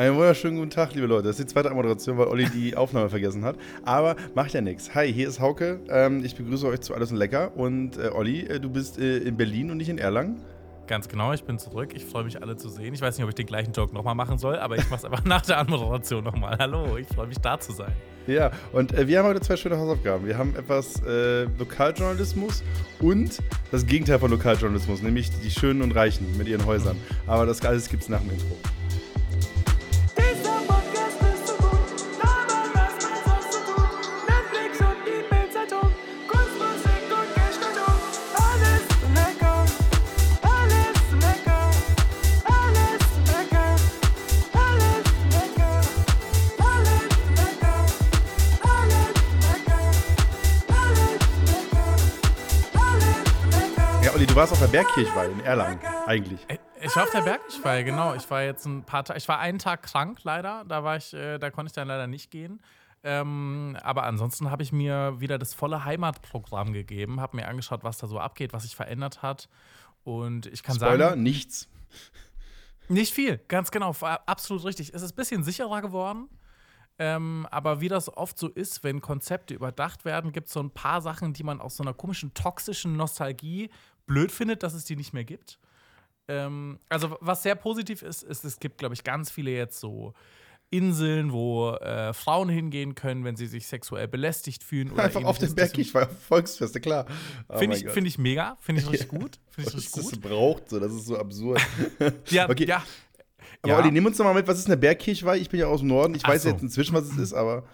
Einen wunderschönen guten Tag, liebe Leute. Das ist die zweite Moderation, weil Olli die Aufnahme vergessen hat. Aber macht ja nichts. Hi, hier ist Hauke. Ähm, ich begrüße euch zu Alles und Lecker. Und äh, Olli, äh, du bist äh, in Berlin und nicht in Erlangen. Ganz genau, ich bin zurück. Ich freue mich, alle zu sehen. Ich weiß nicht, ob ich den gleichen Joke nochmal machen soll, aber ich mache es einfach nach der Anmoderation nochmal. Hallo, ich freue mich, da zu sein. Ja, und äh, wir haben heute zwei schöne Hausaufgaben. Wir haben etwas äh, Lokaljournalismus und das Gegenteil von Lokaljournalismus, nämlich die Schönen und Reichen mit ihren Häusern. Aber das alles gibt es nach dem Intro. Warst auf der Bergkirchweih in Erlangen, eigentlich. Äh, Ich war auf der Berg, ich war, genau. Ich war jetzt ein paar Tage, ich war einen Tag krank leider. Da war ich, äh, da konnte ich dann leider nicht gehen. Ähm, aber ansonsten habe ich mir wieder das volle Heimatprogramm gegeben, habe mir angeschaut, was da so abgeht, was sich verändert hat. Und ich kann Spoiler, sagen, nichts. Nicht viel, ganz genau, absolut richtig. Es ist ein bisschen sicherer geworden. Ähm, aber wie das oft so ist, wenn Konzepte überdacht werden, gibt es so ein paar Sachen, die man aus so einer komischen, toxischen Nostalgie blöd findet, dass es die nicht mehr gibt. Ähm, also, was sehr positiv ist, ist, es gibt, glaube ich, ganz viele jetzt so Inseln, wo äh, Frauen hingehen können, wenn sie sich sexuell belästigt fühlen. Oder Einfach auf ähnliches. dem Bergkirchweih, Volksfeste, klar. Oh Finde ich, find ich mega, finde ich richtig gut. Finde ich richtig das gut. braucht so, das ist so absurd. Ja, okay. ja. Aber ja. Olli, nimm uns doch mal mit, was ist eine Bergkirchweih? Ich bin ja aus dem Norden, ich Ach weiß so. jetzt inzwischen, was es ist, aber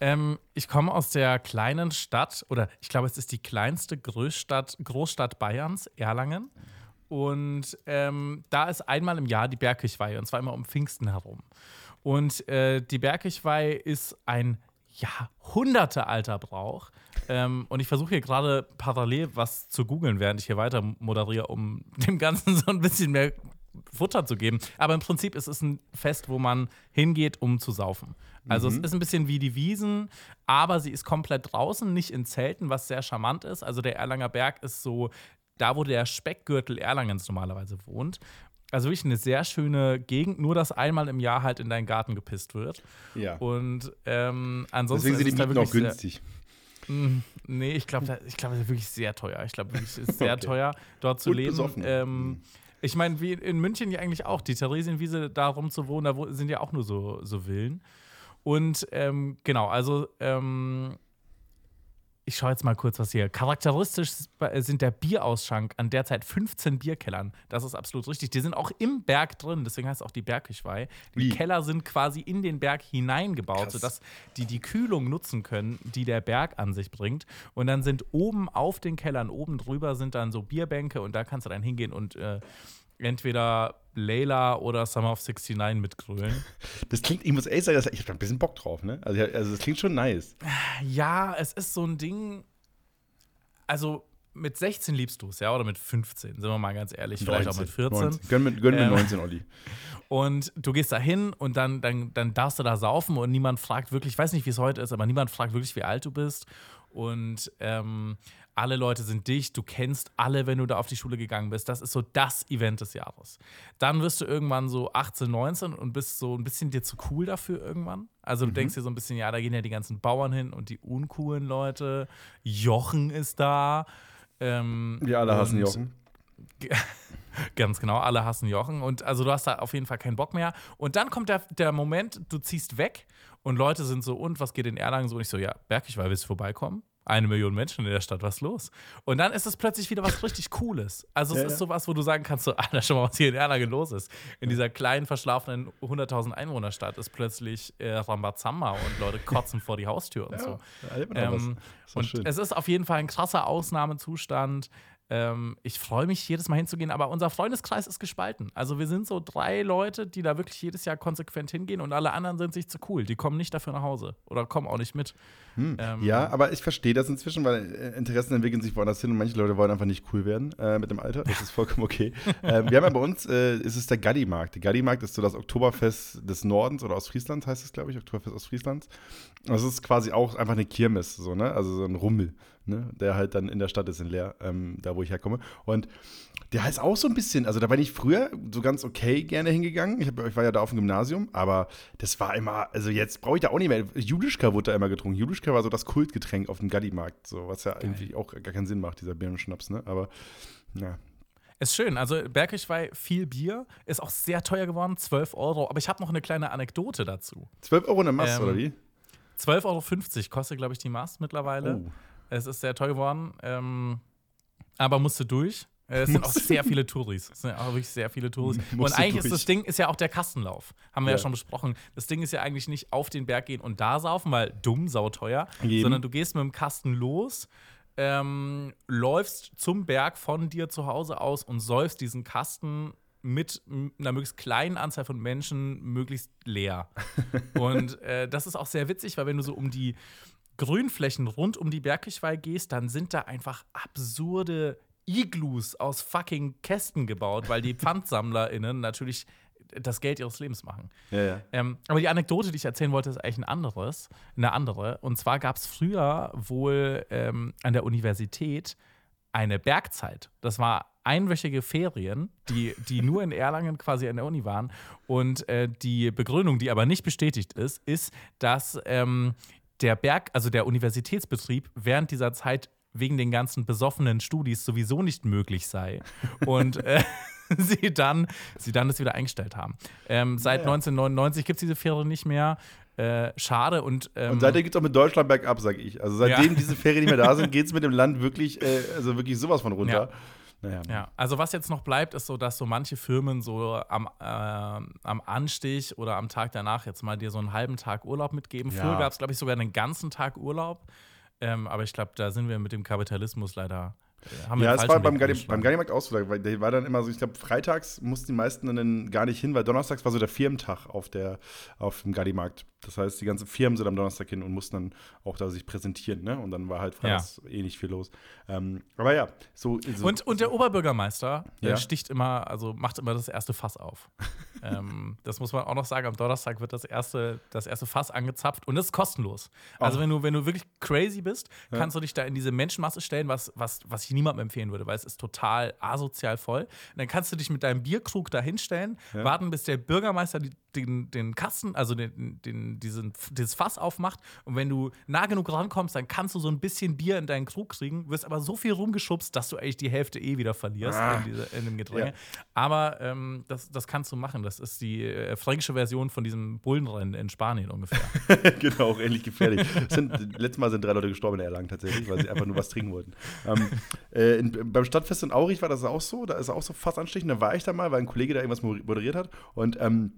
Ähm, ich komme aus der kleinen Stadt, oder ich glaube, es ist die kleinste Großstadt, Großstadt Bayerns, Erlangen. Und ähm, da ist einmal im Jahr die Bergkirchweih, und zwar immer um Pfingsten herum. Und äh, die Bergkirchweih ist ein Jahrhundertealter Brauch. Ähm, und ich versuche hier gerade parallel was zu googeln, während ich hier weiter moderiere, um dem Ganzen so ein bisschen mehr Futter zu geben. Aber im Prinzip ist es ein Fest, wo man hingeht, um zu saufen. Also es ist ein bisschen wie die Wiesen, aber sie ist komplett draußen, nicht in Zelten, was sehr charmant ist. Also der Erlanger Berg ist so da, wo der Speckgürtel Erlangens normalerweise wohnt. Also wirklich eine sehr schöne Gegend, nur dass einmal im Jahr halt in deinen Garten gepisst wird. ja. Und ähm, ansonsten Deswegen sind die ist es da Mieten auch günstig. Mm, Nee, ich glaube, ich glaube, das ist wirklich sehr teuer. Ich glaube, es ist sehr Okay. teuer, dort zu Und leben. Ähm, ich meine, wie in München ja eigentlich auch. Die Theresienwiese, da rum zu wohnen, da sind ja auch nur so, so Villen. Und ähm, genau, also ähm, ich schaue jetzt mal kurz, was hier. Charakteristisch sind der Bierausschank an derzeit 15 Bierkellern. Das ist absolut richtig. Die sind auch im Berg drin, deswegen heißt es auch die Bergkirchweih. Die Wie? Keller sind quasi in den Berg hineingebaut, Krass. sodass die die Kühlung nutzen können, die der Berg an sich bringt. Und dann sind oben auf den Kellern, oben drüber sind dann so Bierbänke und da kannst du dann hingehen und äh, entweder Layla oder Summer of 69 mitgrölen. Das klingt, ich muss ehrlich sagen, ich habe da ein bisschen Bock drauf, ne? Also, also das klingt schon nice. Ja, es ist so ein Ding. Also mit 16 liebst du es, ja, oder mit 15, sind wir mal ganz ehrlich, vielleicht auch mit 14. 19. Gönn mir, gönn mir Ähm, 19, Olli. Und du gehst da hin und dann, dann, dann darfst du da saufen und niemand fragt wirklich, ich weiß nicht, wie es heute ist, aber niemand fragt wirklich, wie alt du bist. Und ähm, alle Leute sind dicht, du kennst alle, wenn du da auf die Schule gegangen bist. Das ist so das Event des Jahres. Dann wirst du irgendwann so 18, 19 und bist so ein bisschen dir zu cool dafür irgendwann. Also Mhm. du denkst dir so ein bisschen, ja, da gehen ja die ganzen Bauern hin und die uncoolen Leute. Jochen ist da. Ähm, Wir alle hassen Jochen. Ganz genau, alle hassen Jochen. Und also du hast da auf jeden Fall keinen Bock mehr. Und dann kommt der, der Moment, du ziehst weg und Leute sind so, und was geht in Erlangen so? Und ich so, ja, Bergkirchweih, willst du vorbeikommen? Eine Million Menschen in der Stadt, was ist los? Und dann ist es plötzlich wieder was richtig Cooles. Also es Ja, ist ja. sowas, wo du sagen kannst, so, Alter, schau mal, was hier in Erlangen los ist. In dieser kleinen, verschlafenen 100.000 Einwohnerstadt ist plötzlich äh, Rambazamba und Leute kotzen vor die Haustür und so. doch was. Ähm, und schön. es ist auf jeden Fall ein krasser Ausnahmezustand. Ähm, ich freue mich jedes Mal hinzugehen, aber unser Freundeskreis ist gespalten. Also wir sind so drei Leute, die da wirklich jedes Jahr konsequent hingehen und alle anderen sind sich zu cool. Die kommen nicht dafür nach Hause oder kommen auch nicht mit. Ähm, Ja, aber ich verstehe das inzwischen, weil äh, Interessen entwickeln sich woanders hin und manche Leute wollen einfach nicht cool werden äh, mit dem Alter. Das ist vollkommen okay. ähm, wir haben ja bei uns, äh, ist es der Gaddi-Markt. Der Gaddi-Markt ist so das Oktoberfest des Nordens oder Ostfrieslands heißt es, glaube ich, Oktoberfest Ostfrieslands. Das ist quasi auch einfach eine Kirmes, so, ne? Also so ein Rummel, ne? Der halt dann in der Stadt ist in Leer, ähm, da wo ich herkomme. Und Der ist auch so ein bisschen, also da bin ich früher so ganz okay gerne hingegangen. Ich, hab, ich war ja da auf dem Gymnasium, aber das war immer, also jetzt brauche ich da auch nicht mehr. Julischka wurde da immer getrunken. Julischka war so das Kultgetränk auf dem Gaddi-Markt, so, was ja irgendwie auch gar keinen Sinn macht, dieser Birnenschnaps, ne? Aber, ja. Ist schön. Also Bergkirchweih, viel Bier, ist auch sehr teuer geworden, 12 Euro. Aber ich habe noch eine kleine Anekdote dazu. 12 Euro eine Masse, Ähm, oder wie? 12,50 Euro kostet, glaube ich, die Mast mittlerweile. Oh. Es ist sehr teuer geworden, ähm, aber musste durch. Es sind auch sehr viele Touris. Es sind auch wirklich sehr viele Touris. Und eigentlich ist das Ding ist ja auch der Kastenlauf. Haben wir ja. Ja. schon besprochen. Das Ding ist ja eigentlich nicht auf den Berg gehen und da saufen, weil dumm, sauteuer, Eben. sondern du gehst mit dem Kasten los, ähm, läufst zum Berg von dir zu Hause aus und säufst diesen Kasten mit einer möglichst kleinen Anzahl von Menschen möglichst leer. und äh, das ist auch sehr witzig, weil wenn du so um die Grünflächen rund um die Bergkirchweih gehst, dann sind da einfach absurde Iglus aus fucking Kästen gebaut, weil die PfandsammlerInnen natürlich das Geld ihres Lebens machen. Ja, ja. Ähm, aber die Anekdote, die ich erzählen wollte, ist eigentlich ein anderes, eine andere. Und zwar gab es früher wohl ähm, an der Universität eine Bergzeit. Das war einwöchige Ferien, die, die nur in Erlangen quasi an der Uni waren. Und äh, die Begründung, die aber nicht bestätigt ist, ist, dass ähm, der Berg, also der Universitätsbetrieb während dieser Zeit wegen den ganzen besoffenen Studis sowieso nicht möglich sei. Und äh, sie, dann, sie dann das wieder eingestellt haben. Ähm, seit 1999 gibt es diese Fähre nicht mehr. Äh, schade und, ähm, Und seitdem geht es auch mit Deutschland bergab, sag ich. Also seitdem Ja. diese Ferien nicht mehr da sind, geht es mit dem Land wirklich, äh, also wirklich sowas von runter. Naja. Ja, also was jetzt noch bleibt, ist so, dass so manche Firmen so am, äh, am Anstich oder am Tag danach jetzt mal dir so einen halben Tag Urlaub mitgeben. Ja. Früher gab es, glaube ich, sogar einen ganzen Tag Urlaub. Ähm, aber ich glaube, da sind wir mit dem Kapitalismus leider. Äh, Ja, falschen war beim, eingeschlagen. beim Gadimarkt auch so, weil der war dann immer so, ich glaube, freitags mussten die meisten dann gar nicht hin, weil donnerstags war so der Firmentag auf, der, auf dem Gadimarkt. Das heißt, die ganzen Firmen sind am Donnerstag hin und mussten dann auch da sich präsentieren, ne? Und dann war halt freitags eh nicht viel los. Ähm, aber ja, so. so Und, und der Oberbürgermeister Ja. äh, sticht immer, also macht immer das erste Fass auf. ähm, das muss man auch noch sagen. Am Donnerstag wird das erste, das erste Fass angezapft und das ist kostenlos. Also Ach. wenn du, wenn du wirklich crazy bist, kannst du dich da in diese Menschenmasse stellen, was, was, was ich niemandem empfehlen würde, weil es ist total asozial voll. Und dann kannst du dich mit deinem Bierkrug da hinstellen, warten, bis der Bürgermeister die, den, den Kasten, also den, den, diesen, dieses Fass aufmacht. Und wenn du nah genug rankommst, dann kannst du so ein bisschen Bier in deinen Krug kriegen, wirst aber so viel rumgeschubst, dass du eigentlich die Hälfte eh wieder verlierst Ah. in, diese, in dem Gedränge. Ja. Aber ähm, das, das kannst du machen. Das ist die äh, fränkische Version von diesem Bullenrennen in Spanien ungefähr. genau, auch ähnlich gefährlich. Sind, letztes Mal sind drei Leute gestorben in Erlangen tatsächlich, weil sie einfach nur was trinken wollten. Ähm, äh, in, beim Stadtfest in Aurich war das auch so, da ist auch so fast anstechen. Da war ich da mal, weil ein Kollege da irgendwas moderiert hat. Und ähm,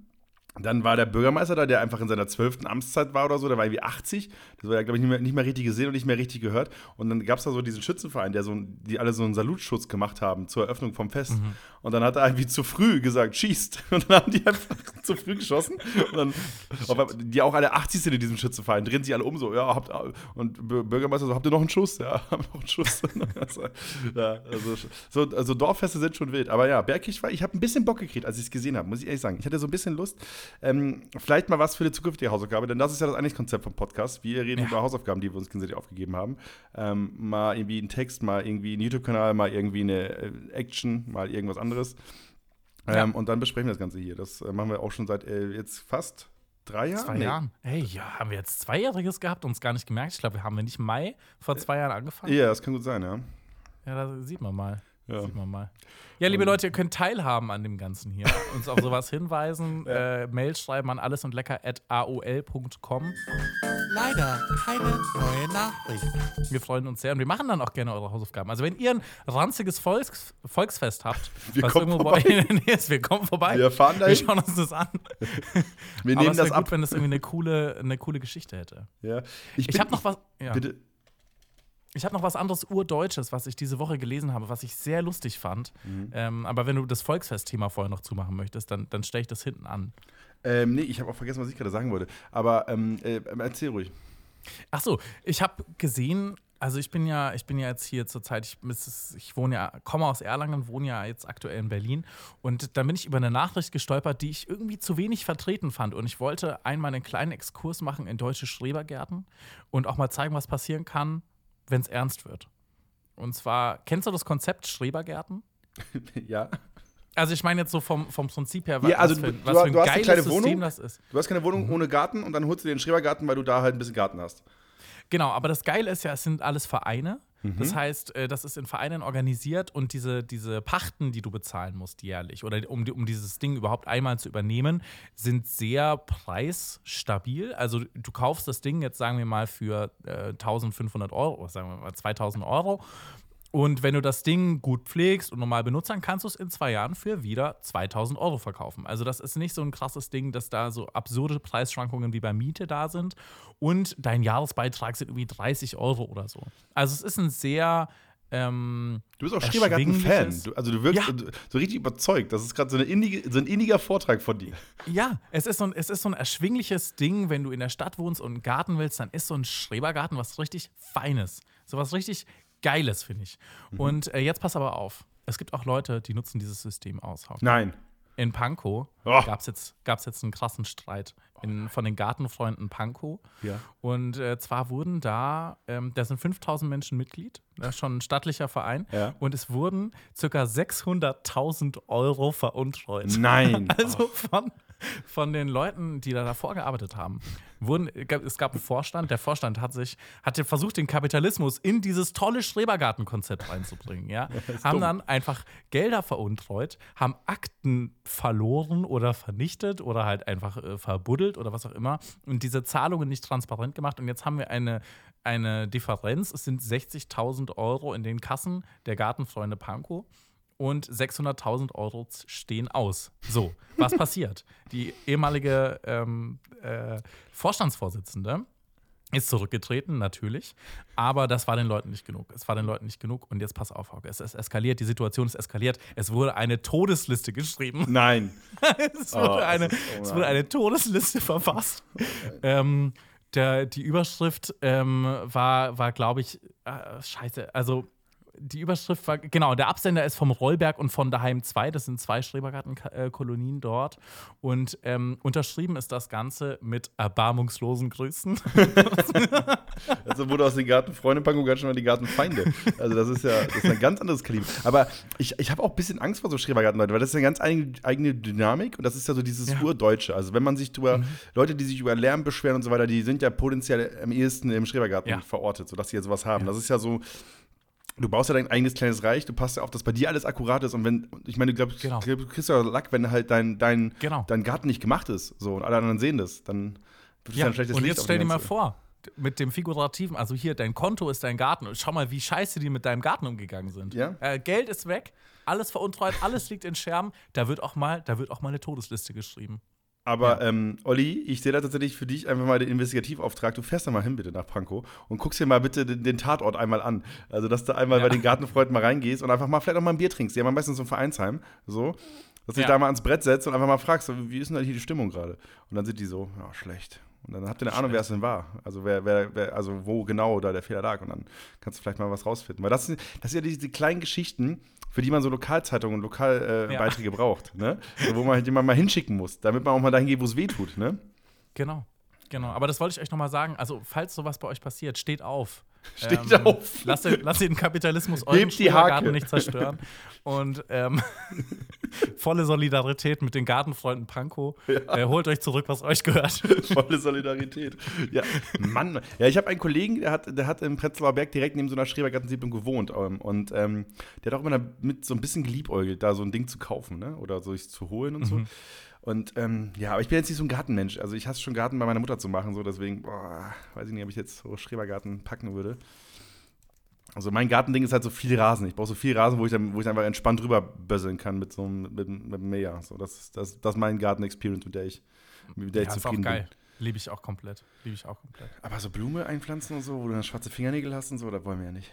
dann war der Bürgermeister da, der einfach in seiner zwölften Amtszeit war oder so, der war irgendwie 80. Das war ja, glaube ich, nicht mehr, nicht mehr richtig gesehen und nicht mehr richtig gehört. Und dann gab es da so diesen Schützenverein, der so, die alle so einen Salutschutz gemacht haben zur Eröffnung vom Fest. Und dann hat er irgendwie zu früh gesagt, schießt. Und dann haben die einfach zu früh geschossen. Und dann, auf die auch alle 80 sind in diesem Schützenverein, drehen sich alle um so, ja, habt, und Bür- Bürgermeister so, habt ihr noch einen Schuss? Ja, haben noch einen Schuss. also, ja, also, so, also Dorffeste sind schon wild. Aber ja, Bergkirchweih, ich habe ein bisschen Bock gekriegt, als ich es gesehen habe, muss ich ehrlich sagen. Ich hatte so ein bisschen Lust. Ähm, vielleicht mal was für die zukünftige Hausaufgabe, denn das ist ja das eigentliche Konzept vom Podcast. Wir reden Ja. über Hausaufgaben, die wir uns gegenseitig aufgegeben haben. Ähm, mal irgendwie einen Text, mal irgendwie einen YouTube-Kanal, mal irgendwie eine äh, Action, mal irgendwas anderes. Ähm, Ja. Und dann besprechen wir das Ganze hier. Das äh, machen wir auch schon seit äh, jetzt fast drei Jahren. Zwei Nee. Jahren. Hey, ja, haben wir jetzt Zweijähriges gehabt und uns gar nicht gemerkt? Ich glaube, wir haben wir nicht Mai vor zwei Jahren angefangen. Ja, das kann gut sein, ja. Ja, da sieht man mal. Ja. Sieht man mal. Ja, liebe Leute, ihr könnt teilhaben an dem Ganzen hier. Uns auf sowas hinweisen. äh, Mail schreiben an alles und lecker at aol.com. Leider keine neue Nachricht. Wir freuen uns sehr und wir machen dann auch gerne eure Hausaufgaben. Also, wenn ihr ein ranziges Volks Volksfest habt, Wir was kommen irgendwo bei in der Nähe ist, wir kommen vorbei. Wir fahren wir dahin. schauen uns das an. Wir Aber nehmen es das wäre ab. gut, wenn das irgendwie eine coole, eine coole Geschichte hätte. Ja. Ich bin- habe noch was. Ja. Bitte. Ich habe noch was anderes Urdeutsches, was ich diese Woche gelesen habe, was ich sehr lustig fand. Mhm. Ähm, aber wenn du das Volksfest-Thema vorher noch zumachen möchtest, dann, dann stelle ich das hinten an. Ähm, nee, ich habe auch vergessen, was ich gerade sagen wollte. Aber ähm, äh, erzähl ruhig. Ach so, ich habe gesehen, also ich bin ja, ich bin ja jetzt hier zurzeit, ich, ich wohne ja, komme aus Erlangen, wohne ja jetzt aktuell in Berlin und dann bin ich über eine Nachricht gestolpert, die ich irgendwie zu wenig vertreten fand und ich wollte einmal einen kleinen Exkurs machen in deutsche Schrebergärten und auch mal zeigen, was passieren kann, wenn es ernst wird. Und zwar, kennst du das Konzept Schrebergärten? ja. Also ich meine jetzt so vom, vom Prinzip her, Ja, also was für, du- was für ein geiles System Wohnung. das ist. Du hast keine Wohnung Mhm. ohne Garten und dann holst du dir den Schrebergarten, weil du da halt ein bisschen Garten hast. Genau, aber das Geile ist ja, es sind alles Vereine. Mhm. Das heißt, äh, das ist in Vereinen organisiert und diese, diese Pachten, die du bezahlen musst jährlich oder um, um dieses Ding überhaupt einmal zu übernehmen, sind sehr preisstabil. Also du kaufst das Ding jetzt, sagen wir mal, für äh, 1500 Euro, oder sagen wir mal 2000 Euro. Und wenn du das Ding gut pflegst und normal benutzt, dann kannst du es in zwei Jahren für wieder 2000 Euro verkaufen. Also das ist nicht so ein krasses Ding, dass da so absurde Preisschwankungen wie bei Miete da sind. Und dein Jahresbeitrag sind irgendwie 30 Euro oder so. Also es ist ein sehr ähm, Du bist auch Schrebergarten-Fan. Also du wirkst Ja. so richtig überzeugt. Das ist gerade so, so ein inniger Vortrag von dir. Ja, es ist, so ein, es ist so ein erschwingliches Ding, wenn du in der Stadt wohnst und einen Garten willst, dann ist so ein Schrebergarten was richtig Feines. So was richtig Geiles, finde ich. Mhm. Und äh, jetzt pass aber auf. Es gibt auch Leute, die nutzen dieses System aus. Hauke. Nein. In Pankow Oh. gab es jetzt, gab's jetzt einen krassen Streit in, von den Gartenfreunden Pankow. Ja. Und äh, zwar wurden da, ähm, da sind 5000 Menschen Mitglied, ist schon ein stattlicher Verein. Ja. Und es wurden ca. 600.000 Euro veruntreut. Nein. Also von, von den Leuten, die da davor gearbeitet haben, wurden, es gab einen Vorstand, der Vorstand hat sich, hatte versucht, den Kapitalismus in dieses tolle Schrebergartenkonzept reinzubringen, ja. haben dumm. dann einfach Gelder veruntreut, haben Akten verloren oder vernichtet oder halt einfach äh, verbuddelt oder was auch immer und diese Zahlungen nicht transparent gemacht und jetzt haben wir eine, eine Differenz, es sind 60.000 Euro in den Kassen der Gartenfreunde Pankow und 600.000 Euro stehen aus. So, was passiert? Die ehemalige ähm, äh, Vorstandsvorsitzende ist zurückgetreten, natürlich. Aber das war den Leuten nicht genug. Es war den Leuten nicht genug. Und jetzt pass auf, Hauke. Es ist eskaliert, die Situation ist eskaliert. Es wurde eine Todesliste geschrieben. Nein. es, wurde Oh, eine, es wurde eine Todesliste verfasst. ähm, der, die Überschrift ähm, war, war glaube ich, äh, scheiße, also die Überschrift war, genau, der Absender ist vom Rollberg und von daheim 2, das sind zwei Schrebergartenkolonien dort. Und ähm, unterschrieben ist das Ganze mit erbarmungslosen Grüßen. Also wurde aus den Gartenfreunden Pankow ganz schnell mal die Gartenfeinde. Also das ist ja das ist ein ganz anderes Kaliber. Aber ich, ich habe auch ein bisschen Angst vor so Schrebergarten-Leuten, weil das ist eine ganz eigene, Dynamik und das ist ja so dieses Ja. Mhm. Urdeutsche. Also wenn man sich drüber, Leute, die sich über Lärm beschweren und so weiter, die sind ja potenziell am ehesten im Schrebergarten Ja. verortet, sodass sie jetzt sowas haben. Das ist ja so, Du baust ja dein eigenes kleines Reich, du passt ja auf, dass bei dir alles akkurat ist und wenn, ich meine, du glaubst, Genau. du kriegst ja Lack, wenn halt dein, dein, Genau. dein Garten nicht gemacht ist. So, und alle anderen sehen das, dann wird es ja, ein schlechtes und Licht jetzt stell dir mal vor, mit dem Figurativen, also hier, dein Konto ist dein Garten und schau mal, wie scheiße die mit deinem Garten umgegangen sind. Ja. Äh, Geld ist weg, alles veruntreut, alles liegt in Scherben, da wird auch mal, da wird auch mal eine Todesliste geschrieben. Aber ähm, Olli, ich sehe da tatsächlich für dich einfach mal den Investigativauftrag. Du fährst da mal hin bitte nach Pankow und guckst dir mal bitte den, den Tatort einmal an. Also, dass du einmal Ja. bei den Gartenfreunden mal reingehst und einfach mal vielleicht auch mal ein Bier trinkst. Die haben meistens so ein Vereinsheim. So. Dass du dich Ja. da mal ans Brett setzt und einfach mal fragst, wie ist denn da hier die Stimmung gerade? Und dann sind die so, ja, schlecht. Und dann habt ihr eine Ahnung, wer es denn war. Also wer, wer, wer, also wo genau da der Fehler lag. Und dann kannst du vielleicht mal was rausfinden. Weil das sind, das sind ja diese kleinen Geschichten, für die man so Lokalzeitungen und Lokalbeiträge äh, Ja. Braucht. Ne? So, wo man halt jemanden mal hinschicken muss, damit man auch mal dahin geht, wo es weh tut. Ne? Genau. Genau, aber das wollte ich euch nochmal sagen. Also, falls sowas bei euch passiert, steht auf. Steht auf. Lasst, den- lasst den Kapitalismus euren. Schrebergarten nicht zerstören. Und ähm, volle Solidarität mit den Gartenfreunden Pankow. Äh, holt euch zurück, was euch gehört. Volle Solidarität. Ja, Mann. Ja, ich habe einen Kollegen, der hat, der hat im Prenzlauer Berg direkt neben so einer Schrebergartensiedlung gewohnt. Ähm, und ähm, der hat auch immer damit so ein bisschen geliebäugelt, da so ein Ding zu kaufen, ne? Oder so sich zu holen und so. Und ähm, ja, aber ich bin jetzt nicht so ein Gartenmensch. Also ich hasse schon Garten bei meiner Mutter zu machen, so deswegen, boah, weiß ich nicht, ob ich jetzt so Schrebergarten packen würde. Also mein Gartending ist halt so viel Rasen. Ich brauche so viel Rasen, wo ich, dann, wo ich einfach entspannt drüber bösseln kann mit so einem mit, mit Mäher. So, das, ist- das, das ist mein Garten-Experience, mit der ich, mit der Ja, ich ist auch zufrieden bin. geil. Liebe ich auch komplett. Liebe ich auch komplett. Aber so Blume einpflanzen und so, wo du dann schwarze Fingernägel hast und so, das wollen wir ja nicht.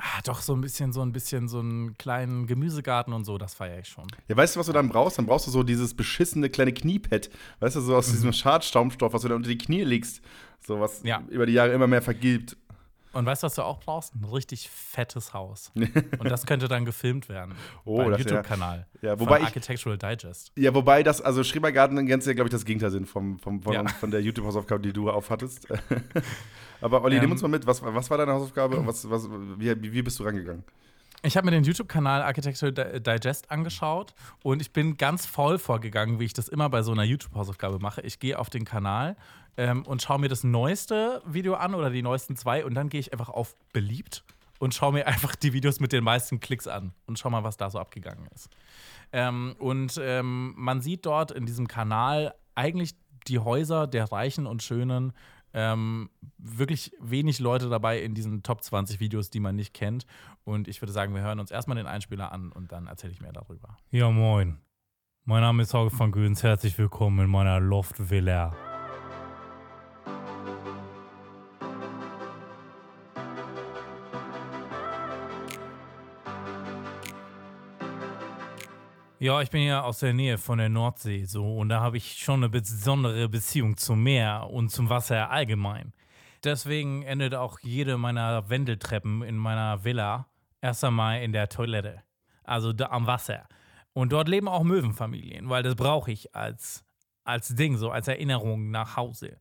Ah, doch, so ein bisschen, so ein bisschen, so einen kleinen Gemüsegarten und so, das feiere ich schon. Ja, weißt du, was du dann brauchst? Dann brauchst du so dieses beschissene kleine Kniepad. Weißt du, so aus diesem Schadstaumstoff, was du dann unter die Knie legst. So was Ja. über die Jahre immer mehr vergilbt. Und weißt du, was du auch brauchst? Ein richtig fettes Haus. Und das könnte dann gefilmt werden. Oh, das YouTube-Kanal. Ja, wobei von ich- Architectural Digest. Ja, wobei das, also Schrebergarten ganz ja, glaube ich, das Gegenteil sind vom, vom, von, Ja. von der YouTube-Hausaufgabe, die du aufhattest. Aber Olli, nimm Ähm, uns mal mit, was, was war deine Hausaufgabe und was, was, wie, wie bist du rangegangen? Ich habe mir den YouTube-Kanal Architectural Digest angeschaut und ich bin ganz voll vorgegangen, wie ich das immer bei so einer YouTube-Hausaufgabe mache. Ich gehe auf den Kanal ähm, und schaue mir das neueste Video an oder die neuesten zwei und dann gehe ich einfach auf beliebt und schaue mir einfach die Videos mit den meisten Klicks an und schau mal, was da so abgegangen ist. Ähm, und ähm, man sieht dort in diesem Kanal eigentlich die Häuser der Reichen und Schönen ähm, wirklich wenig Leute dabei in diesen Top 20 Videos, die man nicht kennt. Und ich würde sagen, wir hören uns erstmal den Einspieler an und dann erzähle ich mehr darüber. Ja, moin. Mein Name ist Hauke von Göns. Herzlich willkommen in meiner Loft-Villa. Ja, ich bin ja aus der Nähe von der Nordsee so und da habe ich schon eine besondere Beziehung zum Meer und zum Wasser allgemein. Deswegen endet auch jede meiner Wendeltreppen in meiner Villa erst einmal in der Toilette, also da am Wasser. Und dort leben auch Möwenfamilien, weil das brauche ich als, als Ding, so als Erinnerung nach Hause.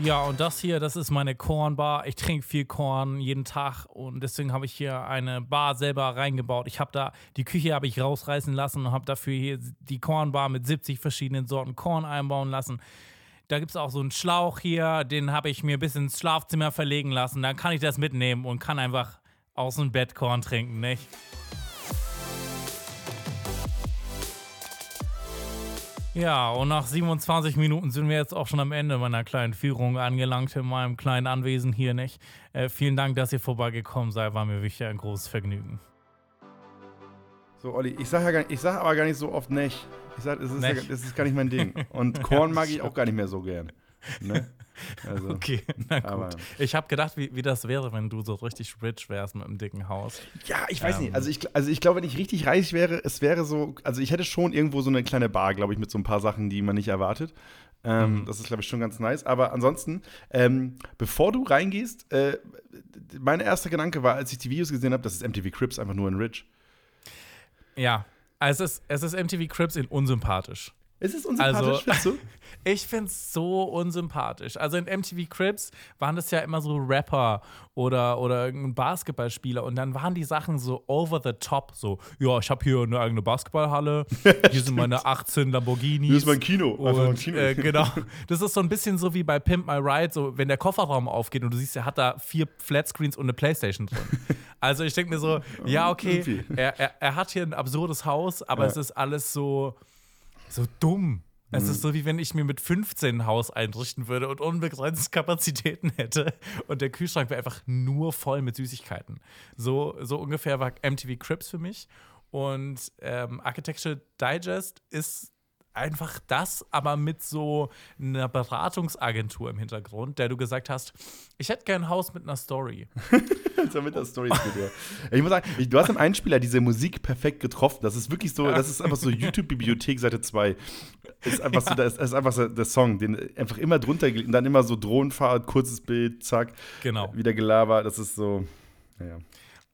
Ja, und das hier, das ist meine Kornbar. Ich trinke viel Korn jeden Tag und deswegen habe ich hier eine Bar selber reingebaut. Ich habe da, die Küche habe ich rausreißen lassen und habe dafür hier die Kornbar mit 70 verschiedenen Sorten Korn einbauen lassen. Da gibt es auch so einen Schlauch hier, den habe ich mir bis ins Schlafzimmer verlegen lassen. Dann kann ich das mitnehmen und kann einfach aus dem Bett Korn trinken, nicht? Ja, und nach 27 Minuten sind wir jetzt auch schon am Ende meiner kleinen Führung angelangt in meinem kleinen Anwesen hier, nicht? Äh, vielen Dank, dass ihr vorbeigekommen seid, war mir wirklich ein großes Vergnügen. So, Olli, ich sage ja gar, ich sag aber gar nicht so oft nicht. Ich sage, es ist, ja, das ist gar nicht mein Ding. Und Korn mag ich auch gar nicht mehr so gern. Ne? Also, okay, na gut. Ich habe gedacht, wie, wie das wäre, wenn du so richtig rich wärst mit einem dicken Haus. Ja, ich weiß ähm. nicht. Also ich, also ich glaube, wenn ich richtig reich wäre, es wäre so, also ich hätte schon irgendwo so eine kleine Bar, glaube ich, mit so ein paar Sachen, die man nicht erwartet. Ähm, mhm. Das ist, glaube ich, schon ganz nice. Aber ansonsten, ähm, bevor du reingehst, äh, mein erster Gedanke war, als ich die Videos gesehen habe, das ist MTV Crips einfach nur in Rich. Ja, also es ist, es ist MTV Crips in unsympathisch. Ist es unsympathisch, also, ich finde es so unsympathisch. Also in MTV Cribs waren das ja immer so Rapper oder, oder irgendein Basketballspieler und dann waren die Sachen so over the top. So, ja, ich habe hier eine eigene Basketballhalle, hier sind meine 18 Lamborghinis. Hier ist mein Kino. Und, ein Kino. Äh, genau. Das ist so ein bisschen so wie bei Pimp My Ride, so wenn der Kofferraum aufgeht und du siehst, er hat da vier Flatscreens und eine Playstation drin. Also ich denke mir so, ja, okay, er, er, er, hat hier ein absurdes Haus, aber ja. es ist alles so so dumm. Es ist mhm. so, wie wenn ich mir mit 15 ein Haus einrichten würde und unbegrenzte Kapazitäten hätte. Und der Kühlschrank wäre einfach nur voll mit Süßigkeiten. So, so ungefähr war MTV Crips für mich. Und ähm, Architectural Digest ist einfach das, aber mit so einer Beratungsagentur im Hintergrund, der du gesagt hast, ich hätte gern ein Haus mit einer Story. so mit der Story Ich muss sagen, du hast im Einspieler diese Musik perfekt getroffen. Das ist wirklich so, das ist einfach so YouTube-Bibliothek Seite 2. Ist einfach so, das ist einfach so der Song, den einfach immer drunter und dann immer so Drohnenfahrt, kurzes Bild, zack. Genau. Wieder gelabert. Das ist so, naja.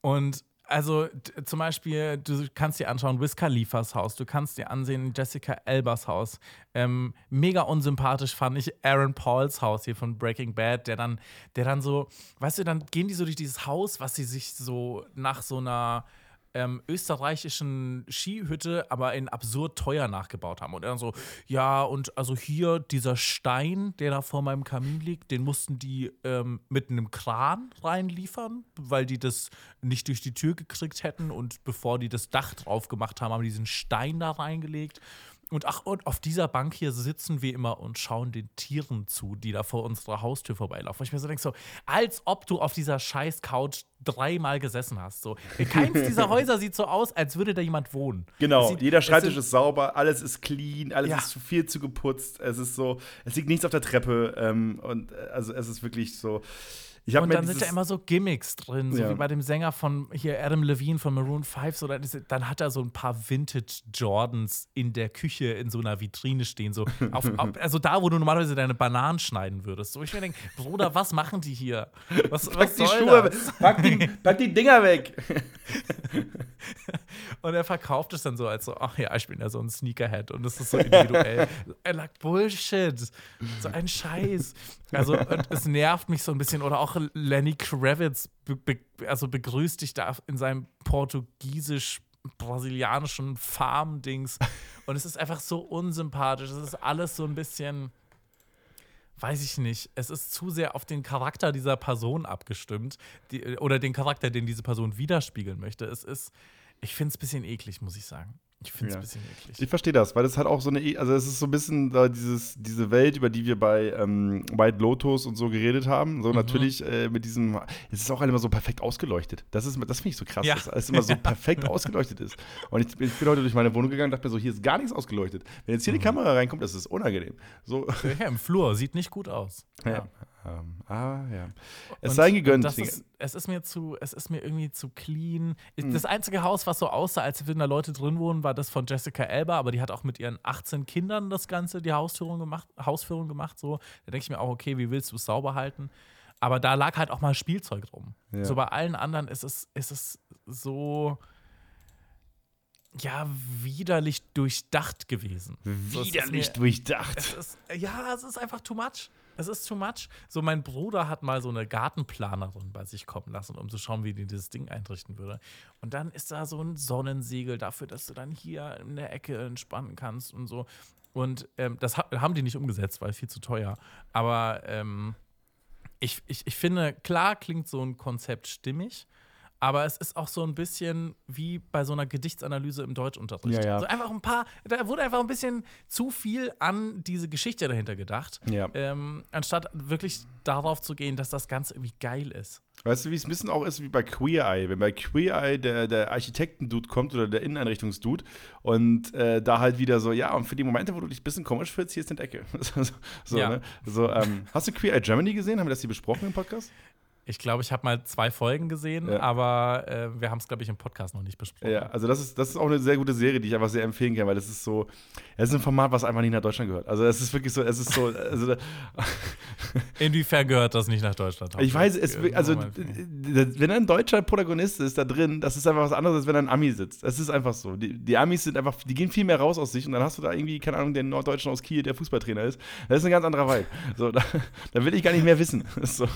Und also zum Beispiel, du kannst dir anschauen, Wiz Khalifas Haus, du kannst dir ansehen Jessica Elbers Haus. Ähm, mega unsympathisch fand ich Aaron Pauls Haus hier von Breaking Bad, der dann, der dann so, weißt du, dann gehen die so durch dieses Haus, was sie sich so nach so einer ähm, österreichischen Skihütte, aber in absurd teuer nachgebaut haben. Und dann so, ja, und also hier dieser Stein, der da vor meinem Kamin liegt, den mussten die ähm, mit einem Kran reinliefern, weil die das nicht durch die Tür gekriegt hätten. Und bevor die das Dach drauf gemacht haben, haben die diesen Stein da reingelegt. Und ach, und auf dieser Bank hier sitzen wir immer und schauen den Tieren zu, die da vor unserer Haustür vorbeilaufen. Ich mir so denke, so, als ob du auf dieser scheiß Couch dreimal gesessen hast. So. Keins dieser Häuser sieht so aus, als würde da jemand wohnen. Genau, sieht, jeder Schreibtisch ist sauber, alles ist clean, alles ja. ist viel zu geputzt. Es ist so, es liegt nichts auf der Treppe. Ähm, und äh, also es ist wirklich so und dann sind da immer so Gimmicks drin, so ja. wie bei dem Sänger von hier Adam Levine von Maroon 5. So, dann hat er so ein paar Vintage Jordans in der Küche in so einer Vitrine stehen. So auf, auf, also da, wo du normalerweise deine Bananen schneiden würdest. So, ich mir denke, Bruder, was machen die hier? Was, pack was die Schuhe, das? Pack die, pack die Dinger weg. Und er verkauft es dann so als so, ach ja, ich bin ja so ein Sneakerhead und das ist so individuell. er lag Bullshit. So ein Scheiß. Also es nervt mich so ein bisschen. Oder auch Lenny Kravitz be be also begrüßt dich da in seinem portugiesisch brasilianischen Farm-Dings. Und es ist einfach so unsympathisch. Es ist alles so ein bisschen weiß ich nicht, es ist zu sehr auf den Charakter dieser Person abgestimmt die, oder den Charakter, den diese Person widerspiegeln möchte. Es ist, ich finde es ein bisschen eklig, muss ich sagen. Ich finde es ja. ein bisschen eklig. Ich verstehe das, weil es hat auch so eine, e, also es ist so ein bisschen äh, dieses, diese Welt, über die wir bei ähm, White Lotus und so geredet haben. So mhm. natürlich äh, mit diesem, es ist auch immer so perfekt ausgeleuchtet. Das ist, das finde ich so krass, ja. dass alles immer so perfekt ausgeleuchtet ist. Und ich, ich, bin heute durch meine Wohnung gegangen und dachte mir so, hier ist gar nichts ausgeleuchtet. Wenn jetzt hier mhm. die Kamera reinkommt, das ist unangenehm. So. Ja, im Flur, sieht nicht gut aus. Ja. Ja. Ähm, ah, ja. Es und sei gegönnt. Ist, es, ist mir zu, es ist mir irgendwie zu clean. Mhm. Das einzige Haus, was so aussah, als würden da Leute drin wohnen, war das von Jessica Elba, aber die hat auch mit ihren 18 Kindern das Ganze, die Hausführung gemacht, Hausführung gemacht. So. Da denke ich mir auch, okay, wie willst du es sauber halten? Aber da lag halt auch mal Spielzeug rum. Ja. So bei allen anderen ist es, ist es so ja, widerlich durchdacht gewesen. Widerlich so, mir, durchdacht. Es ist, ja, es ist einfach too much. Es ist too much. So, mein Bruder hat mal so eine Gartenplanerin bei sich kommen lassen, um zu schauen, wie die dieses Ding einrichten würde. Und dann ist da so ein Sonnensiegel dafür, dass du dann hier in der Ecke entspannen kannst und so. Und ähm, das haben die nicht umgesetzt, weil viel zu teuer. Aber ähm, ich, ich, ich finde, klar klingt so ein Konzept stimmig. Aber es ist auch so ein bisschen wie bei so einer Gedichtsanalyse im Deutschunterricht. Ja, ja. Also einfach ein paar, da wurde einfach ein bisschen zu viel an diese Geschichte dahinter gedacht, ja. ähm, anstatt wirklich darauf zu gehen, dass das Ganze irgendwie geil ist. Weißt du, wie es ein bisschen auch ist wie bei Queer Eye? Wenn bei Queer Eye der, der Architekten-Dude kommt oder der Inneneinrichtungs-Dude und äh, da halt wieder so, ja, und für die Momente, wo du dich ein bisschen komisch fühlst, hier ist eine Decke. so, ja. ne? so ähm, hast du Queer Eye Germany gesehen? Haben wir das hier besprochen im Podcast? Ich glaube, ich habe mal zwei Folgen gesehen, ja. aber äh, wir haben es, glaube ich, im Podcast noch nicht besprochen. Ja, also das ist, das ist auch eine sehr gute Serie, die ich einfach sehr empfehlen kann, weil das ist so, es ist ein Format, was einfach nicht nach Deutschland gehört. Also es ist wirklich so, es ist so. Also, Inwiefern gehört das nicht nach Deutschland? Ich weiß, es, also wenn ein deutscher Protagonist ist da drin, das ist einfach was anderes, als wenn ein Ami sitzt. Es ist einfach so. Die, die Amis sind einfach, die gehen viel mehr raus aus sich und dann hast du da irgendwie, keine Ahnung, den Norddeutschen aus Kiel, der Fußballtrainer ist. Das ist ein ganz anderer Vibe. So, da, da will ich gar nicht mehr wissen. So.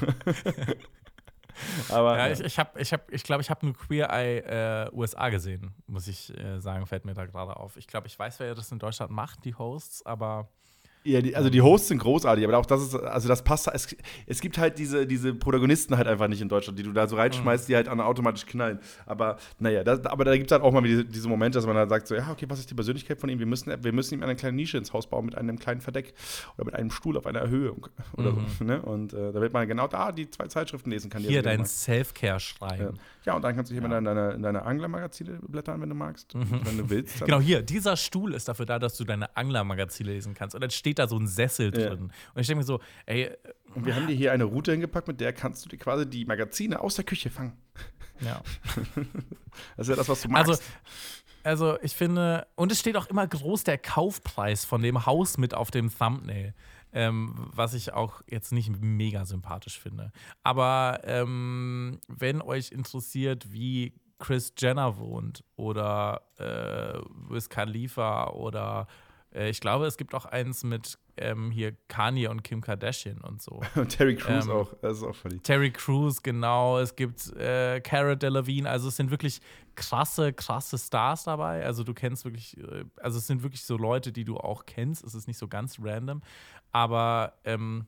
Aber, ja, ich, ich glaube, ich, hab, ich, glaub, ich habe nur Queer Eye äh, USA gesehen, muss ich äh, sagen, fällt mir da gerade auf. Ich glaube, ich weiß, wer das in Deutschland macht, die Hosts, aber ja, die, also die Hosts sind großartig, aber auch das ist, also das passt, es, es gibt halt diese, diese Protagonisten halt einfach nicht in Deutschland, die du da so reinschmeißt, die halt automatisch knallen. Aber naja, das, aber da gibt es halt auch mal diese, diese Momente, dass man halt sagt so, ja, okay, was ist die Persönlichkeit von ihm? Wir müssen, wir müssen ihm eine kleine Nische ins Haus bauen mit einem kleinen Verdeck oder mit einem Stuhl auf einer Erhöhung oder mhm. so. Ne? Und äh, da wird man genau da die zwei Zeitschriften lesen kann. Hier dein Self-Care schreiben. Ja. ja. und dann kannst du hier ja. mal in deine, in deine Anglermagazine blättern, wenn du magst, mhm. wenn du willst. Genau, hier, dieser Stuhl ist dafür da, dass du deine Anglermagazine lesen kannst. Und dann steht da so ein Sessel ja. drin. Und ich denke mir so, ey. Und wir haben dir hier eine Route hingepackt, mit der kannst du dir quasi die Magazine aus der Küche fangen. Ja. das ist ja das, was du magst. Also, also ich finde, und es steht auch immer groß der Kaufpreis von dem Haus mit auf dem Thumbnail. Ähm, was ich auch jetzt nicht mega sympathisch finde. Aber ähm, wenn euch interessiert, wie Chris Jenner wohnt oder äh, Wiz Khalifa oder ich glaube, es gibt auch eins mit ähm, hier Kanye und Kim Kardashian und so. und Terry Crews ähm, auch, das ist auch funny. Terry Crews, genau. Es gibt äh, Cara Delevingne, also es sind wirklich krasse, krasse Stars dabei. Also du kennst wirklich, äh, also es sind wirklich so Leute, die du auch kennst. Es ist nicht so ganz random. Aber ähm,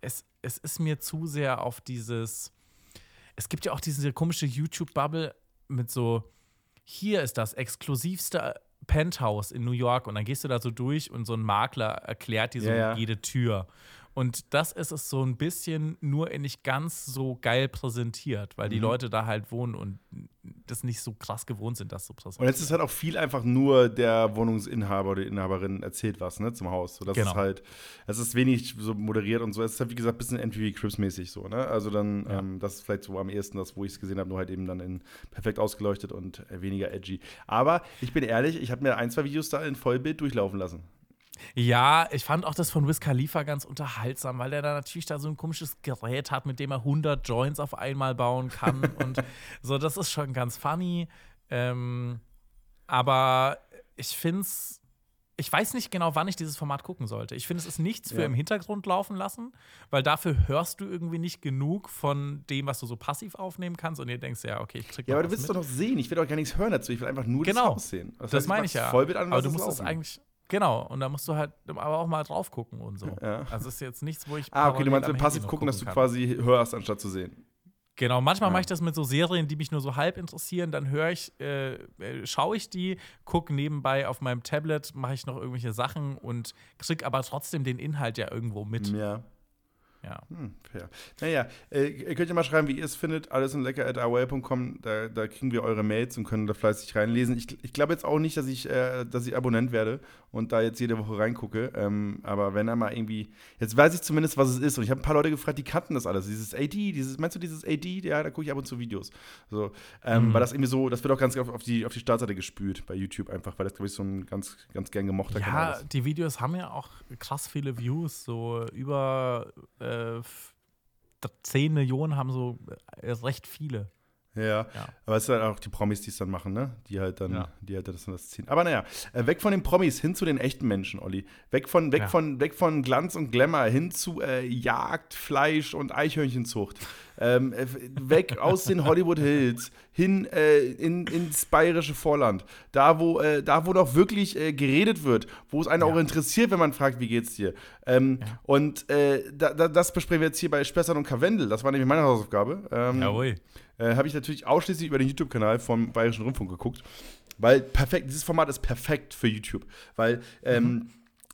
es, es ist mir zu sehr auf dieses, es gibt ja auch diese komische YouTube-Bubble mit so, hier ist das exklusivste Penthouse in New York und dann gehst du da so durch und so ein Makler erklärt dir so ja, ja. jede Tür. Und das ist es so ein bisschen nur nicht ganz so geil präsentiert, weil die mhm. Leute da halt wohnen und das nicht so krass gewohnt sind, das so präsentiert. Und jetzt ist halt auch viel einfach nur der Wohnungsinhaber oder die Inhaberin erzählt was, ne, zum Haus. So, das genau. ist halt, es ist wenig so moderiert und so. Es ist halt, wie gesagt, ein bisschen MTV Crips-mäßig so, ne? Also dann, ja. ähm, das ist vielleicht so am ehesten das, wo ich es gesehen habe, nur halt eben dann in perfekt ausgeleuchtet und äh, weniger edgy. Aber ich bin ehrlich, ich habe mir ein, zwei Videos da in Vollbild durchlaufen lassen. Ja, ich fand auch das von Wiz Khalifa ganz unterhaltsam, weil der da natürlich da so ein komisches Gerät hat, mit dem er 100 Joints auf einmal bauen kann. und so, das ist schon ganz funny. Ähm, aber ich finde es ich weiß nicht genau, wann ich dieses Format gucken sollte. Ich finde, es ist nichts für ja. im Hintergrund laufen lassen, weil dafür hörst du irgendwie nicht genug von dem, was du so passiv aufnehmen kannst und ihr denkst, ja, okay, ich krieg Ja, aber du willst doch noch sehen. Ich will doch gar nichts hören dazu. Ich will einfach nur genau. das Haus sehen. Das, das meine ich ja. Vollbild an, aber du musst es eigentlich Genau, und da musst du halt aber auch mal drauf gucken und so. Ja. Also ist jetzt nichts, wo ich. Ah, okay, du meinst passiv gucken, dass du kann. quasi hörst, anstatt zu sehen. Genau, manchmal ja. mache ich das mit so Serien, die mich nur so halb interessieren. Dann höre ich, äh, äh, schaue ich die, gucke nebenbei auf meinem Tablet, mache ich noch irgendwelche Sachen und krieg aber trotzdem den Inhalt ja irgendwo mit. Ja. Ja. Hm, fair. Naja, äh, ihr könnt ja mal schreiben, wie ihr es findet. Alles in lecker.away.com. Da, da kriegen wir eure Mails und können da fleißig reinlesen. Ich, ich glaube jetzt auch nicht, dass ich, äh, dass ich Abonnent werde und da jetzt jede Woche reingucke. Ähm, aber wenn er mal irgendwie. Jetzt weiß ich zumindest, was es ist. Und ich habe ein paar Leute gefragt, die kannten das alles. Dieses AD, dieses, meinst du dieses AD? Ja, da gucke ich ab und zu Videos. So, ähm, mhm. Weil das irgendwie so, das wird auch ganz auf, auf, die, auf die Startseite gespült bei YouTube einfach, weil das, glaube ich, so ein ganz, ganz gern gemochter ja, Kanal ist. Ja, die Videos haben ja auch krass viele Views, so über. Äh, äh, 10 Millionen haben so äh, recht viele. Ja, ja, aber es sind halt auch die Promis, die es dann machen, ne? Die halt dann, ja. die halt das, das ziehen. Aber naja, äh, weg von den Promis hin zu den echten Menschen, Olli. Weg von, weg ja. von, weg von Glanz und Glamour hin zu äh, Jagd, Fleisch und Eichhörnchenzucht. Ähm, äh, weg aus den Hollywood Hills hin äh, in, ins bayerische Vorland. Da, wo, äh, da, wo doch wirklich äh, geredet wird, wo es einen auch interessiert, wenn man fragt, wie geht's dir. Ähm, und da, da, das besprechen wir jetzt hier bei Spessart und Karwendel. Das war nämlich meine Hausaufgabe. Ähm, Jawohl äh, habe ich natürlich ausschließlich über den YouTube-Kanal vom Bayerischen Rundfunk geguckt. Weil perfekt, dieses Format ist perfekt für YouTube. Weil ähm, mhm.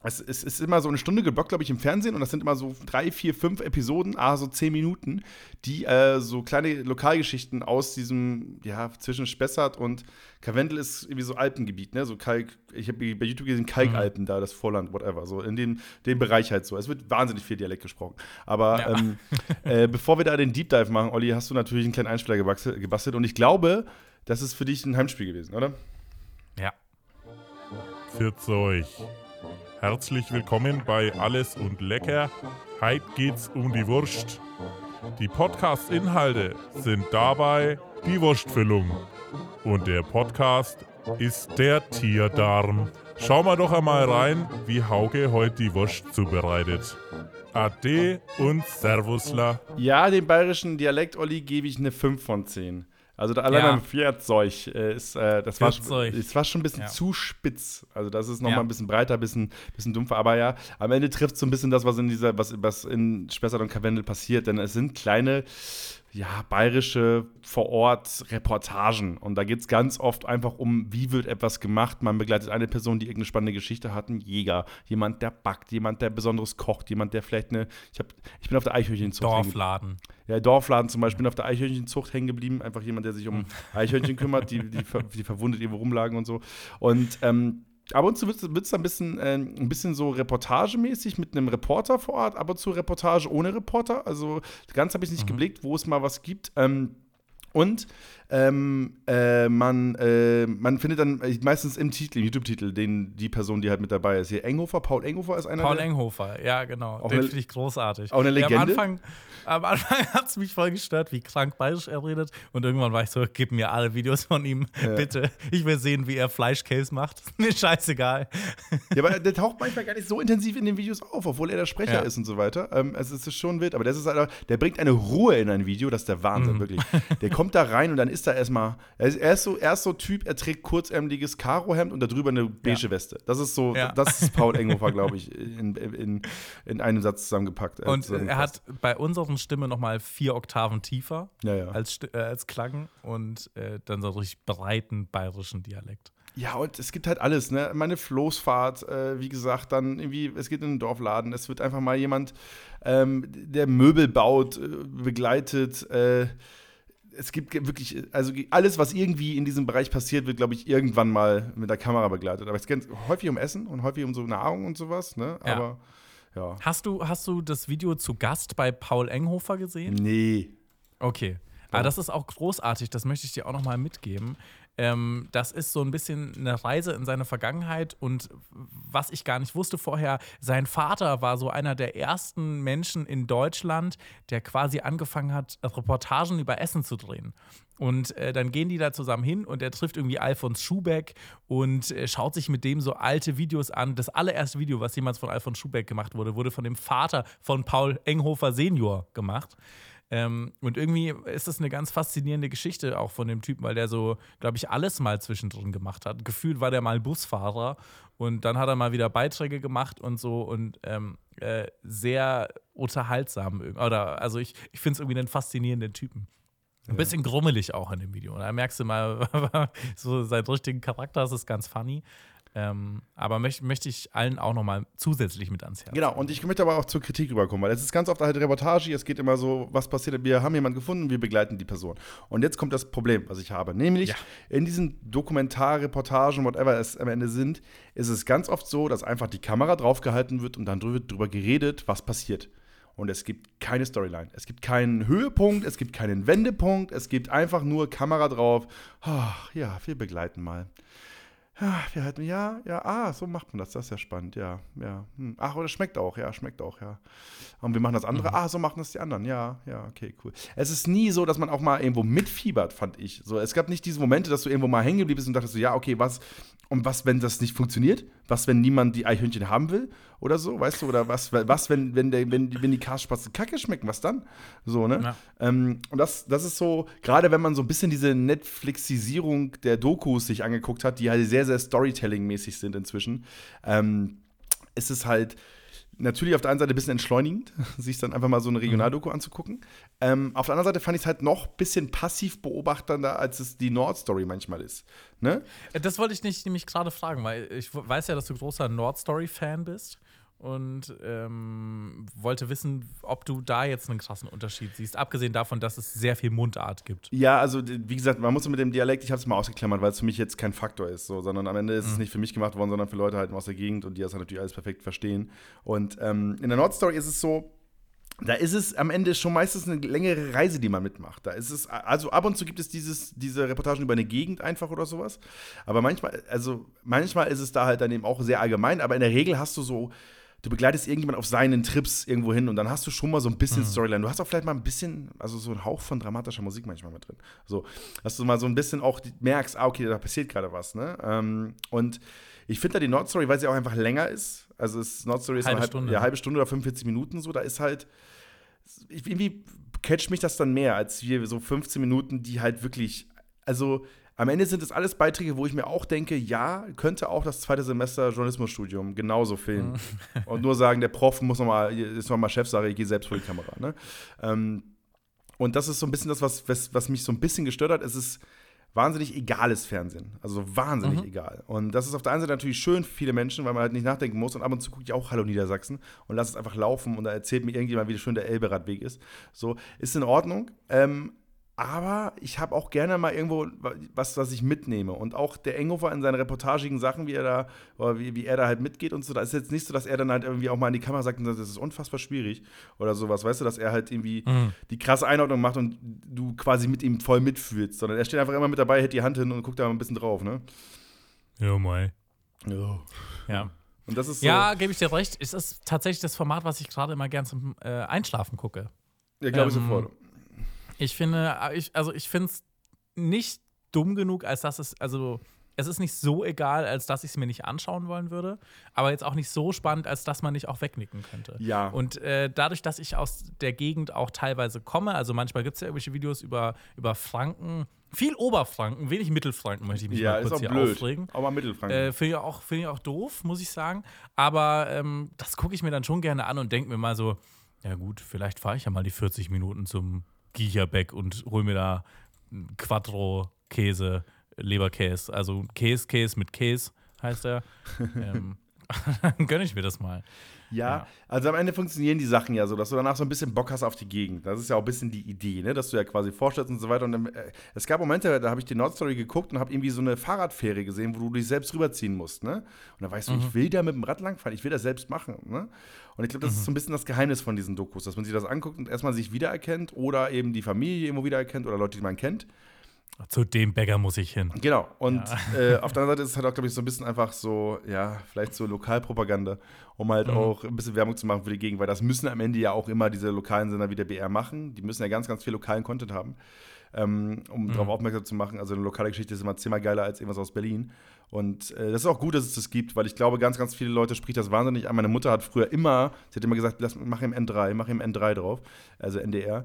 Es, es, ist immer so eine Stunde geblockt, glaube ich, im Fernsehen und das sind immer so drei, vier, fünf Episoden, ah, so zehn Minuten, die äh, so kleine Lokalgeschichten aus diesem, ja, zwischen Spessart und Karwendel ist irgendwie so Alpengebiet, ne? So Kalk, ich habe bei YouTube gesehen, Kalkalpen mhm. da, das Vorland, whatever. So in dem, dem Bereich halt so. Es wird wahnsinnig viel Dialekt gesprochen. Aber ja. ähm, äh, bevor wir da den Deep Dive machen, Olli, hast du natürlich einen kleinen Einspieler gebastelt und ich glaube, das ist für dich ein Heimspiel gewesen, oder? Ja. Pfiat euch. Herzlich willkommen bei Alles und Lecker. Heute geht's um die Wurst. Die Podcast-Inhalte sind dabei die Wurstfüllung. Und der Podcast ist der Tierdarm. Schauen wir doch einmal rein, wie Hauke heute die Wurst zubereitet. Ade und Servusla. Ja, dem bayerischen Dialekt, Olli, gebe ich eine 5 von 10. Also da allein ja. beim Vierzeug äh, ist, äh, das, war, das war schon ein bisschen ja. zu spitz. Also das ist noch ja. mal ein bisschen breiter, ein bisschen, bisschen dumpfer. Aber ja, am Ende trifft so ein bisschen das, was in dieser, was, was in Spessart und Karwendel passiert. Denn es sind kleine ja, bayerische Vor-Ort-Reportagen. Und da geht es ganz oft einfach um, wie wird etwas gemacht. Man begleitet eine Person, die irgendeine spannende Geschichte hat, ein Jäger, jemand, der backt, jemand, der besonderes kocht, jemand, der vielleicht eine. Ich, hab, ich bin auf der Eichhörnchenzucht. Dorfladen. Ja, Dorfladen zum Beispiel, bin auf der Eichhörnchenzucht hängen geblieben. Einfach jemand, der sich um Eichhörnchen kümmert, die, die, die verwundet irgendwo rumlagen und so. Und ähm, ab und zu wird es ein bisschen, äh, ein bisschen so reportagemäßig mit einem Reporter vor Ort, aber zu Reportage ohne Reporter. Also ganz habe ich nicht mhm. geblickt, wo es mal was gibt. Ähm, und ähm, äh, man, äh, man findet dann meistens im Titel, im YouTube-Titel, den die Person, die halt mit dabei ist. Hier Enghofer, Paul Enghofer ist einer. Paul Enghofer, ja, genau. Den finde ich großartig. Auch eine Legende. Ja, am Anfang, am Anfang hat es mich voll gestört, wie krank bayerisch er redet. Und irgendwann war ich so, gib mir alle Videos von ihm, ja. bitte. Ich will sehen, wie er Fleischcase macht. mir scheißegal. Ja, aber der taucht manchmal gar nicht so intensiv in den Videos auf, obwohl er der Sprecher ja. ist und so weiter. Ähm, es ist schon wild, aber das ist halt, der bringt eine Ruhe in ein Video, das ist der Wahnsinn, mhm. wirklich. Der kommt da rein und dann ist da erstmal, er ist, er ist so, er ist so Typ, er trägt kurzärmeliges Karohemd und darüber eine beige ja. Weste. Das ist so, das ist Paul Enghofer, glaube ich, in, in, in einem Satz zusammengepackt. Äh, und er hat bei unseren Stimme nochmal vier Oktaven tiefer ja, ja. Als, äh, als Klang und äh, dann so richtig breiten bayerischen Dialekt. Ja, und es gibt halt alles, ne? Meine Floßfahrt, äh, wie gesagt, dann irgendwie, es geht in den Dorfladen, es wird einfach mal jemand, ähm, der Möbel baut, äh, begleitet, äh, es gibt wirklich, also alles, was irgendwie in diesem Bereich passiert, wird, glaube ich, irgendwann mal mit der Kamera begleitet. Aber es geht häufig um Essen und häufig um so Nahrung und sowas, ne? Ja. Aber ja. Hast du, hast du das Video zu Gast bei Paul Enghofer gesehen? Nee. Okay. Aber das ist auch großartig, das möchte ich dir auch nochmal mitgeben. Ähm, das ist so ein bisschen eine Reise in seine Vergangenheit und was ich gar nicht wusste vorher, sein Vater war so einer der ersten Menschen in Deutschland, der quasi angefangen hat, Reportagen über Essen zu drehen. Und äh, dann gehen die da zusammen hin und er trifft irgendwie Alfons Schubeck und äh, schaut sich mit dem so alte Videos an. Das allererste Video, was jemals von Alfons Schubeck gemacht wurde, wurde von dem Vater von Paul Enghofer Senior gemacht. Ähm, und irgendwie ist das eine ganz faszinierende Geschichte auch von dem Typen, weil der so, glaube ich, alles mal zwischendrin gemacht hat. Gefühlt war der mal Busfahrer und dann hat er mal wieder Beiträge gemacht und so und ähm, äh, sehr unterhaltsam. Oder also ich, ich finde es irgendwie einen faszinierenden Typen. Ein bisschen grummelig auch in dem Video. Da merkst du mal so seinen richtigen Charakter, das ist ganz funny. Ähm, aber möchte möcht ich allen auch nochmal zusätzlich mit ans Herz. Genau, und ich möchte aber auch zur Kritik rüberkommen, weil es ist ganz oft halt Reportage, es geht immer so, was passiert, wir haben jemanden gefunden, wir begleiten die Person. Und jetzt kommt das Problem, was ich habe, nämlich ja. in diesen Dokumentarreportagen, whatever es am Ende sind, ist es ganz oft so, dass einfach die Kamera draufgehalten wird und dann wird drüber geredet, was passiert. Und es gibt keine Storyline. Es gibt keinen Höhepunkt, es gibt keinen Wendepunkt, es gibt einfach nur Kamera drauf. Ach, ja, wir begleiten mal. Ja, wir halten, ja, ja, ah, so macht man das, das ist ja spannend, ja, ja. Hm. Ach, oder schmeckt auch, ja, schmeckt auch, ja. Und wir machen das andere, mhm. ah, so machen das die anderen, ja, ja, okay, cool. Es ist nie so, dass man auch mal irgendwo mitfiebert, fand ich. So, es gab nicht diese Momente, dass du irgendwo mal hängen geblieben bist und dachtest so, ja, okay, was, und was, wenn das nicht funktioniert? Was, wenn niemand die Eichhörnchen haben will? Oder so, weißt du? Oder was, was wenn, wenn, der, wenn, wenn die Karspatzen kacke schmecken? Was dann? So, ne? Ja. Ähm, und das, das ist so, gerade wenn man so ein bisschen diese Netflixisierung der Dokus sich angeguckt hat, die halt sehr, sehr Storytelling-mäßig sind inzwischen, ähm, ist es halt natürlich auf der einen Seite ein bisschen entschleunigend, sich dann einfach mal so eine Regionaldoku mhm. anzugucken. Ähm, auf der anderen Seite fand ich es halt noch ein bisschen passiv beobachtender, als es die Nord-Story manchmal ist. Ne? Äh, das wollte ich nicht nämlich gerade fragen, weil ich weiß ja, dass du großer Nord-Story-Fan bist und ähm, wollte wissen, ob du da jetzt einen krassen Unterschied siehst, abgesehen davon, dass es sehr viel Mundart gibt. Ja, also wie gesagt, man muss mit dem Dialekt, ich habe es mal ausgeklammert, weil es für mich jetzt kein Faktor ist, so, sondern am Ende ist mhm. es nicht für mich gemacht worden, sondern für Leute halt aus der Gegend und die das halt natürlich alles perfekt verstehen. Und ähm, in der Nordstory ist es so, da ist es am Ende schon meistens eine längere Reise, die man mitmacht. Da ist es, also ab und zu gibt es dieses, diese Reportagen über eine Gegend einfach oder sowas. Aber manchmal, also manchmal ist es da halt dann eben auch sehr allgemein, aber in der Regel hast du so du begleitest irgendjemand auf seinen Trips irgendwo hin und dann hast du schon mal so ein bisschen mhm. Storyline. Du hast auch vielleicht mal ein bisschen, also so einen Hauch von dramatischer Musik manchmal mit drin. So, dass du mal so ein bisschen auch merkst, ah, okay, da passiert gerade was, ne? Ähm, und ich finde da die Nordstory, weil sie auch einfach länger ist. Also es, Nordstory ist halbe halb, Stunde. Ja, halbe Stunde oder 45 Minuten so. Da ist halt, irgendwie catcht mich das dann mehr als wir so 15 Minuten, die halt wirklich, also am Ende sind es alles Beiträge, wo ich mir auch denke, ja, könnte auch das zweite Semester Journalismusstudium genauso filmen. Mhm. und nur sagen, der Prof muss noch mal, ist nochmal Chefsache, ich gehe selbst vor die Kamera. Ne? Ähm, und das ist so ein bisschen das, was, was, was mich so ein bisschen gestört hat. Es ist wahnsinnig egales Fernsehen. Also wahnsinnig mhm. egal. Und das ist auf der einen Seite natürlich schön für viele Menschen, weil man halt nicht nachdenken muss. Und ab und zu gucke ich auch Hallo Niedersachsen und lasse es einfach laufen und da erzählt mir irgendjemand, wie schön der Elberadweg ist. So, ist in Ordnung. Ähm, aber ich habe auch gerne mal irgendwo was, was ich mitnehme. Und auch der Enghofer in seinen reportagigen Sachen, wie er da, oder wie, wie er da halt mitgeht und so, da ist jetzt nicht so, dass er dann halt irgendwie auch mal in die Kamera sagt, das ist unfassbar schwierig oder sowas, weißt du, dass er halt irgendwie mhm. die krasse Einordnung macht und du quasi mit ihm voll mitfühlst, sondern er steht einfach immer mit dabei, hält die Hand hin und guckt da mal ein bisschen drauf, ne? Ja, mai. Ja. Ja. Und das ist so, ja, gebe ich dir recht. Es ist tatsächlich das Format, was ich gerade immer gern zum äh, Einschlafen gucke. Ja, glaube ich ähm, sofort. Ich finde, äh, ich, also ich finde es nicht dumm genug, als dass es, also es ist nicht so egal, als dass ich es mir nicht anschauen wollen würde, aber jetzt auch nicht so spannend, als dass man nicht auch wegnicken könnte. Ja. Und äh, dadurch, dass ich aus der Gegend auch teilweise komme, also manchmal gibt es ja irgendwelche Videos über, über Franken, viel Oberfranken, wenig Mittelfranken, möchte ich mich ja, mal kurz ist auch hier blöd. aufregen. Aber Mittelfranken. Äh, Finde ich, auch, find ich auch doof, muss ich sagen. Aber ähm, das gucke ich mir dann schon gerne an und denke mir mal so, ja gut, vielleicht fahre ich ja mal die 40 Minuten zum Giecherbeck und hol mir da Quattro Käse, Leberkäse. Also Käse, Käse mit Käse heißt er. ähm, dann gönne ich mir das mal. Ja, also am Ende funktionieren die Sachen ja so, dass du danach so ein bisschen Bock hast auf die Gegend. Das ist ja auch ein bisschen die Idee, ne? dass du ja quasi vorstellst und so weiter. Und dann, äh, es gab Momente, da habe ich die Nordstory geguckt und habe irgendwie so eine Fahrradfähre gesehen, wo du dich selbst rüberziehen musst. Ne? Und dann weißt du, ich will da mit dem Rad langfahren, ich will das selbst machen. Ne? Und ich glaube, das ist so ein bisschen das Geheimnis von diesen Dokus, dass man sich das anguckt und erstmal sich wiedererkennt oder eben die Familie irgendwo wiedererkennt oder Leute, die man kennt. Zu dem Bäcker muss ich hin. Genau. Und äh, auf der anderen Seite ist es halt auch, glaube ich, so ein bisschen einfach so, ja, vielleicht so Lokalpropaganda, um halt Mhm. auch ein bisschen Werbung zu machen für die Gegend, weil das müssen am Ende ja auch immer diese lokalen Sender wie der BR machen. Die müssen ja ganz, ganz viel lokalen Content haben, ähm, um Mhm. darauf aufmerksam zu machen. Also eine lokale Geschichte ist immer zehnmal geiler als irgendwas aus Berlin. Und äh, das ist auch gut, dass es das gibt, weil ich glaube, ganz, ganz viele Leute spricht das wahnsinnig an. Meine Mutter hat früher immer, sie hat immer gesagt, lass, mach ihm N3, mach ihm N3 drauf, also NDR.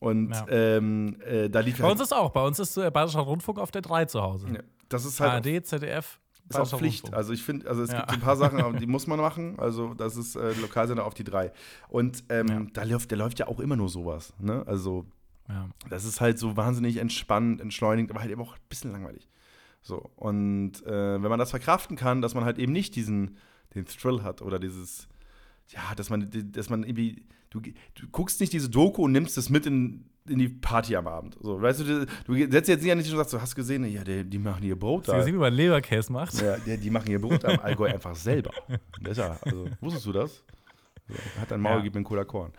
Und Ja. ähm, äh, da lief Bei uns ist auch, bei uns ist äh, Bayerischer Rundfunk auf der 3 zu Hause. ja, das ist halt ARD, ZDF, ist auch Pflicht. Rundfunk. Also ich finde, also es Ja. gibt ein paar Sachen, aber die muss man machen. Also das ist äh, Lokalsender auf die drei. Und ähm, da läuft, der läuft ja auch immer nur sowas. Ne? Also das ist halt so wahnsinnig entspannt, entschleunigt, aber halt eben auch ein bisschen langweilig. So. Und äh, wenn man das verkraften kann, dass man halt eben nicht diesen, den Thrill hat oder dieses, ja, dass man, dass man irgendwie, du, du guckst nicht diese Doku und nimmst es mit in, in die Party am Abend. So, weißt du, du setzt jetzt nicht an und sagst, du hast gesehen, ja, die, die machen ihr Brot Hast da. gesehen, wie man Leberkäse macht? Ja, die, die machen ihr Brot am Allgäu einfach selber. Besser. Also, wusstest du das? Hat ein Maul, Ja. gib mir Cola Korn.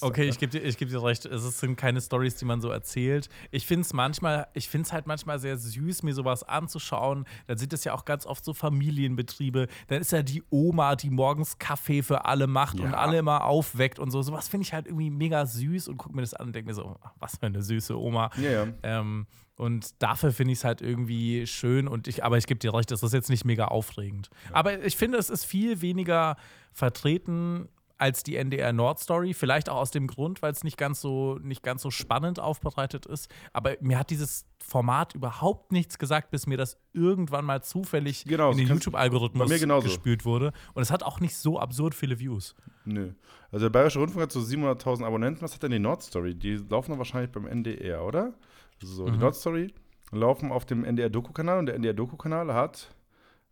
Okay, ne? ich gebe dir, ich geb dir recht. Es sind keine Stories, die man so erzählt. Ich finde es manchmal, ich finde es halt manchmal sehr süß, mir sowas anzuschauen. Dann sind es ja auch ganz oft so Familienbetriebe. Dann ist ja die Oma, die morgens Kaffee für alle macht und Ja. alle immer aufweckt und so. Sowas finde ich halt irgendwie mega süß und gucke mir das an und denke mir so, was für eine süße Oma. Ja, ja. Ähm, und dafür finde ich es halt irgendwie schön und ich, aber ich gebe dir recht, das ist jetzt nicht mega aufregend. Aber ich finde, es ist viel weniger vertreten als die NDR Nord Story. Vielleicht auch aus dem Grund, weil es nicht ganz so nicht ganz so spannend aufbereitet ist. Aber mir hat dieses Format überhaupt nichts gesagt, bis mir das irgendwann mal zufällig Genau, in den YouTube-Algorithmus gespült wurde. Und es hat auch nicht so absurd viele Views. Nö. Also der Bayerische Rundfunk hat so 700.000 Abonnenten. Was hat denn die Nordstory? Die laufen dann wahrscheinlich beim NDR, oder? So, Mhm. die Nordstory laufen auf dem NDR-Doku-Kanal und der NDR-Doku-Kanal hat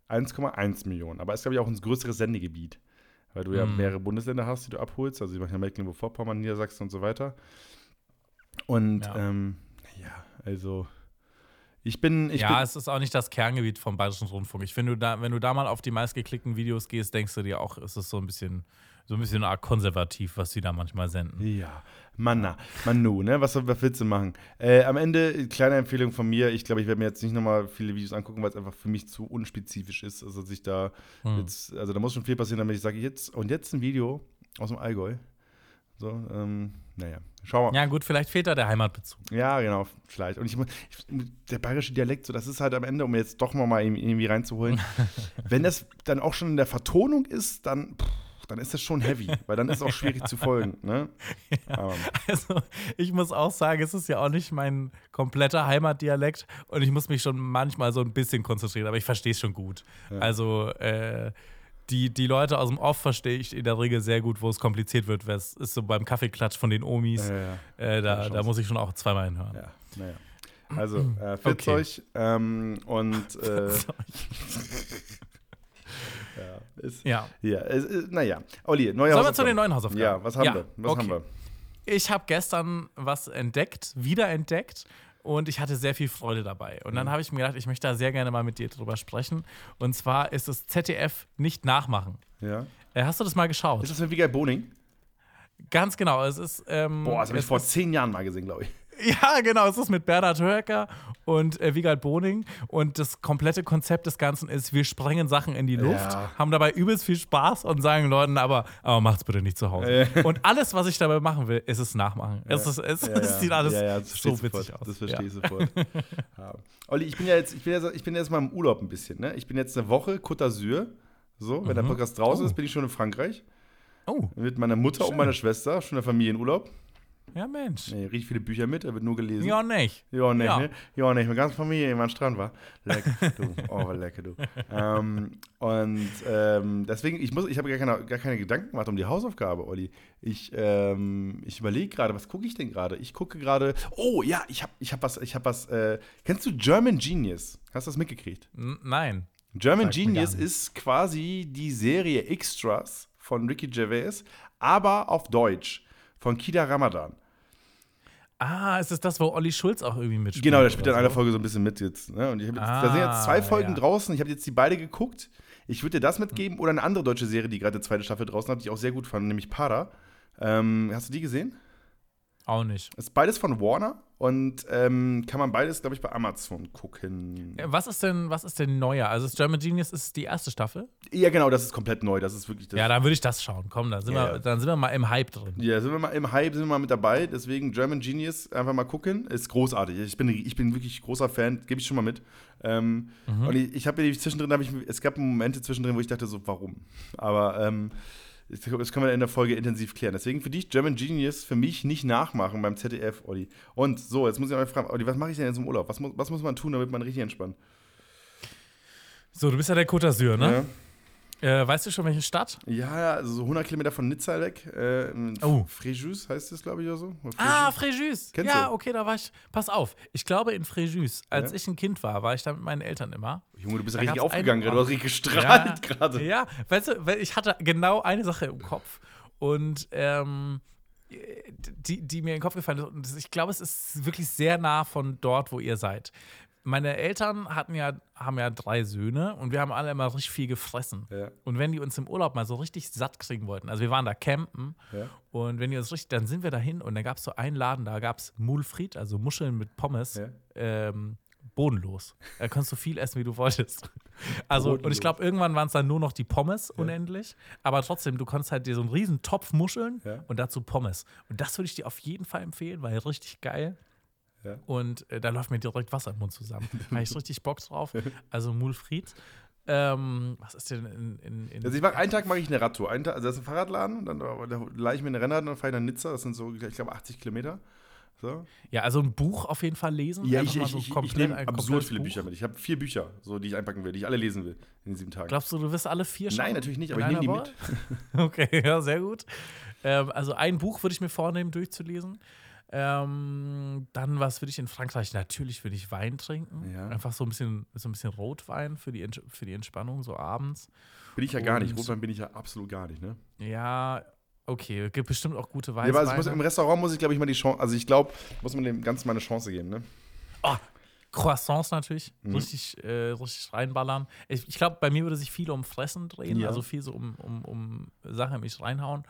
1,1 Millionen. Aber ist, glaube ich, auch ein größeres Sendegebiet. Weil du ja Mhm. mehrere Bundesländer hast, die du abholst. Also, ich mache ja Mecklenburg-Vorpommern, Niedersachsen und so weiter. Und, Ja. ähm, ja, also, ich bin. Ich ja, bin, es ist auch nicht das Kerngebiet vom Bayerischen Rundfunk. Ich finde, wenn du da mal auf die meistgeklickten Videos gehst, denkst du dir auch, es ist so ein bisschen, so ein bisschen arg konservativ, was sie da manchmal senden. Ja, Manna, Manu, ne? Was, was willst du machen? Äh, am Ende, kleine Empfehlung von mir. Ich glaube, ich werde mir jetzt nicht nochmal viele Videos angucken, weil es einfach für mich zu unspezifisch ist. Also, dass ich da Hm. jetzt, also da muss schon viel passieren, damit ich sage, jetzt und jetzt ein Video aus dem Allgäu. So, ähm, naja, schau mal. Ja, gut, vielleicht fehlt da der Heimatbezug. Ja, genau, vielleicht. Und ich, muss- ich, der bayerische Dialekt, so, das ist halt am Ende, um jetzt doch mal irgendwie irgendwie reinzuholen, wenn das dann auch schon in der Vertonung ist, dann, pff, dann ist das schon heavy, weil dann ist es auch schwierig zu folgen. Ne? Aber, Also, ich muss auch sagen, es ist ja auch nicht mein kompletter Heimatdialekt und ich muss mich schon manchmal so ein bisschen konzentrieren, aber ich verstehe es schon gut. Also, äh, die, die Leute aus dem Off verstehe ich in der Regel sehr gut, wo es kompliziert wird. weil Es ist so beim Kaffeeklatsch von den Omis. ja. äh, da, da muss ich schon auch zweimal hinhören. Ja, naja. Also, äh, Fitzzeug Okay. ähm, und äh, ja, ist, Ja. ja, naja. Olli, neue Sollen wir zu den neuen Hausaufgaben? Ja, was haben Ja, wir? Was okay. haben wir? Ich habe gestern was entdeckt, wiederentdeckt und ich hatte sehr viel Freude dabei. Und Mhm. dann habe ich mir gedacht, ich möchte da sehr gerne mal mit dir drüber sprechen. Und zwar ist es ZDF nicht nachmachen. Ja. Äh, hast du das mal geschaut? Ist das mit Wiegald Boning? Ganz genau. Es ist. Ähm, Boah, das habe ich vor zehn Jahren mal gesehen, glaube ich. Ja, genau. Es ist mit Bernhard Höcker und äh, Wiegald Boning. Und das komplette Konzept des Ganzen ist, wir sprengen Sachen in die Luft, Ja. haben dabei übelst viel Spaß und sagen Leuten aber, aber macht's bitte nicht zu Hause. Und alles, was ich dabei machen will, ist es nachmachen. Es, ist, es, Ja, es sieht alles ja, ja, so witzig sofort. aus. Das verstehe ja. ich sofort. ja. Olli, ich bin ja jetzt, ich bin jetzt, ich bin jetzt mal im Urlaub ein bisschen, ne? Ich bin jetzt eine Woche Côte d'Azur. So, wenn der Podcast draußen Oh. ist, bin ich schon in Frankreich. Oh, Mit meiner Mutter und Schön. meiner Schwester, schon der Familienurlaub. Ja Mensch. Nee, richtig viele Bücher mit, da wird nur gelesen. Ja, nicht. Ja, nicht, Ja. ne? Ja, nicht. Mit ganzer Familie immer am Strand war. Lecker, du. Oh, lecker, du. ähm, und ähm, deswegen, ich muss, ich habe gar keine, gar keine Gedanken gemacht um die Hausaufgabe, Olli. Ich, ähm, ich überlege gerade, was gucke ich denn gerade? Ich gucke gerade. Oh ja, ich habe ich hab was, ich habe was. Äh, kennst du German Genius? Hast du das mitgekriegt? Nein. German mir Genius ist quasi die Serie Extras von Ricky Gervais, aber auf Deutsch von Kida Ramadan. Ah, ist es das, wo Olli Schulz auch irgendwie mitspielt? Genau, der spielt in oder einer so? Folge so ein bisschen mit jetzt. Ne? Und ich hab jetzt Ah, da sind jetzt zwei Folgen ja. draußen. Ich habe jetzt die beide geguckt. Ich würde dir das mitgeben oder eine andere deutsche Serie, die gerade die zweite Staffel draußen hat, die ich auch sehr gut fand, nämlich Para. Ähm, hast du die gesehen? Auch nicht. Ist beides von Warner und ähm, kann man beides, glaube ich, bei Amazon gucken. Was ist denn, was ist denn neuer? Also das German Genius ist die erste Staffel? Ja, genau, das ist komplett neu. Das ist wirklich das. ja, dann würde ich das schauen. Komm, dann sind, Ja, wir, dann sind wir mal im Hype drin. Ja, sind wir mal im Hype, sind wir mal mit dabei. Deswegen German Genius, einfach mal gucken. Ist großartig. Ich bin, ich bin wirklich großer Fan, gebe ich schon mal mit. Ähm, Mhm. Und ich, ich habe zwischendrin, hab ich, es gab Momente zwischendrin, wo ich dachte, so, warum? Aber ähm, das das können wir in der Folge intensiv klären. Deswegen für dich German Genius, für mich nicht nachmachen beim ZDF, Olli. Und so, jetzt muss ich mal fragen, Olli, was mache ich denn jetzt im Urlaub? Was, muss- was muss man tun, damit man richtig entspannt? So, du bist ja der Côte d'Azur, ne? Ja. Äh, weißt du schon, welche Stadt? Ja, also so 100 Kilometer von Nizza weg. Äh, Oh. Fréjus heißt das, glaube ich, oder so. Oder Ah, Fréjus? Fréjus. Kennst ja, du? okay, da war ich. Pass auf, ich glaube in Fréjus, als Ja. ich ein Kind war, war ich da mit meinen Eltern immer. Junge, du bist ja Da richtig aufgegangen gerade. Du hast richtig gestrahlt gerade. Ja, weißt du, ich hatte genau eine Sache im Kopf und ähm, die, die mir in den Kopf gefallen ist. Und ich glaube, es ist wirklich sehr nah von dort, wo ihr seid. Meine Eltern hatten ja, haben ja drei Söhne und wir haben alle immer richtig viel gefressen. Ja. Und wenn die uns im Urlaub mal so richtig satt kriegen wollten, also wir waren da campen Ja. und wenn die uns richtig, dann sind wir dahin und dann gab es so einen Laden, da gab es Mulfried, also Muscheln mit Pommes, Ja. ähm, bodenlos. Da kannst du viel essen, wie du wolltest. Also, und Bodenlos. ich glaube, irgendwann waren es dann nur noch die Pommes unendlich. Aber trotzdem, du konntest halt dir so einen riesen Topf Muscheln und dazu Pommes. Und das würde ich dir auf jeden Fall empfehlen, weil richtig geil. Ja. Und äh, da läuft mir direkt Wasser im Mund zusammen. Da habe ich richtig Bock drauf. Also Mulfried. Ähm, was ist denn in. in, in Also ich mache einen Tag mache ich eine Radtour. Einen Tag, also das ist ein Fahrradladen, und dann da leih ich mir eine Rennrad und dann fahre ich nach Nizza. Das sind so, ich glaube, 80 Kilometer. So. ja, also ein Buch auf jeden Fall lesen. Ja, ich, ich, so ich, ich komplett- nehme absurd viele Buch. Bücher mit. Ich habe vier Bücher, so, die ich einpacken will, die ich alle lesen will in den sieben Tagen. Glaubst du, du wirst alle vier schaffen? Nein, natürlich nicht, aber ich nehme die mit. Okay, ja, sehr gut. Ähm, also ein Buch würde ich mir vornehmen, durchzulesen. Ähm, dann, was würde ich in Frankreich? Natürlich würde ich Wein trinken. Ja. Einfach so ein bisschen, so ein bisschen Rotwein für die, für die Entspannung, so abends. Bin ich ja gar nicht. Und- Rotwein bin ich ja absolut gar nicht, ne? Ja, okay. Gibt bestimmt auch gute Ja, Weißweine. aber es muss, im Restaurant muss ich, glaube ich, mal die Chance, also ich glaube, muss man dem Ganzen mal eine Chance geben, ne? Croissants natürlich, Mhm. richtig, äh, richtig reinballern. Ich, ich glaube, bei mir würde sich viel um Fressen drehen, Ja. also viel so um, um, um Sachen mich reinhauen.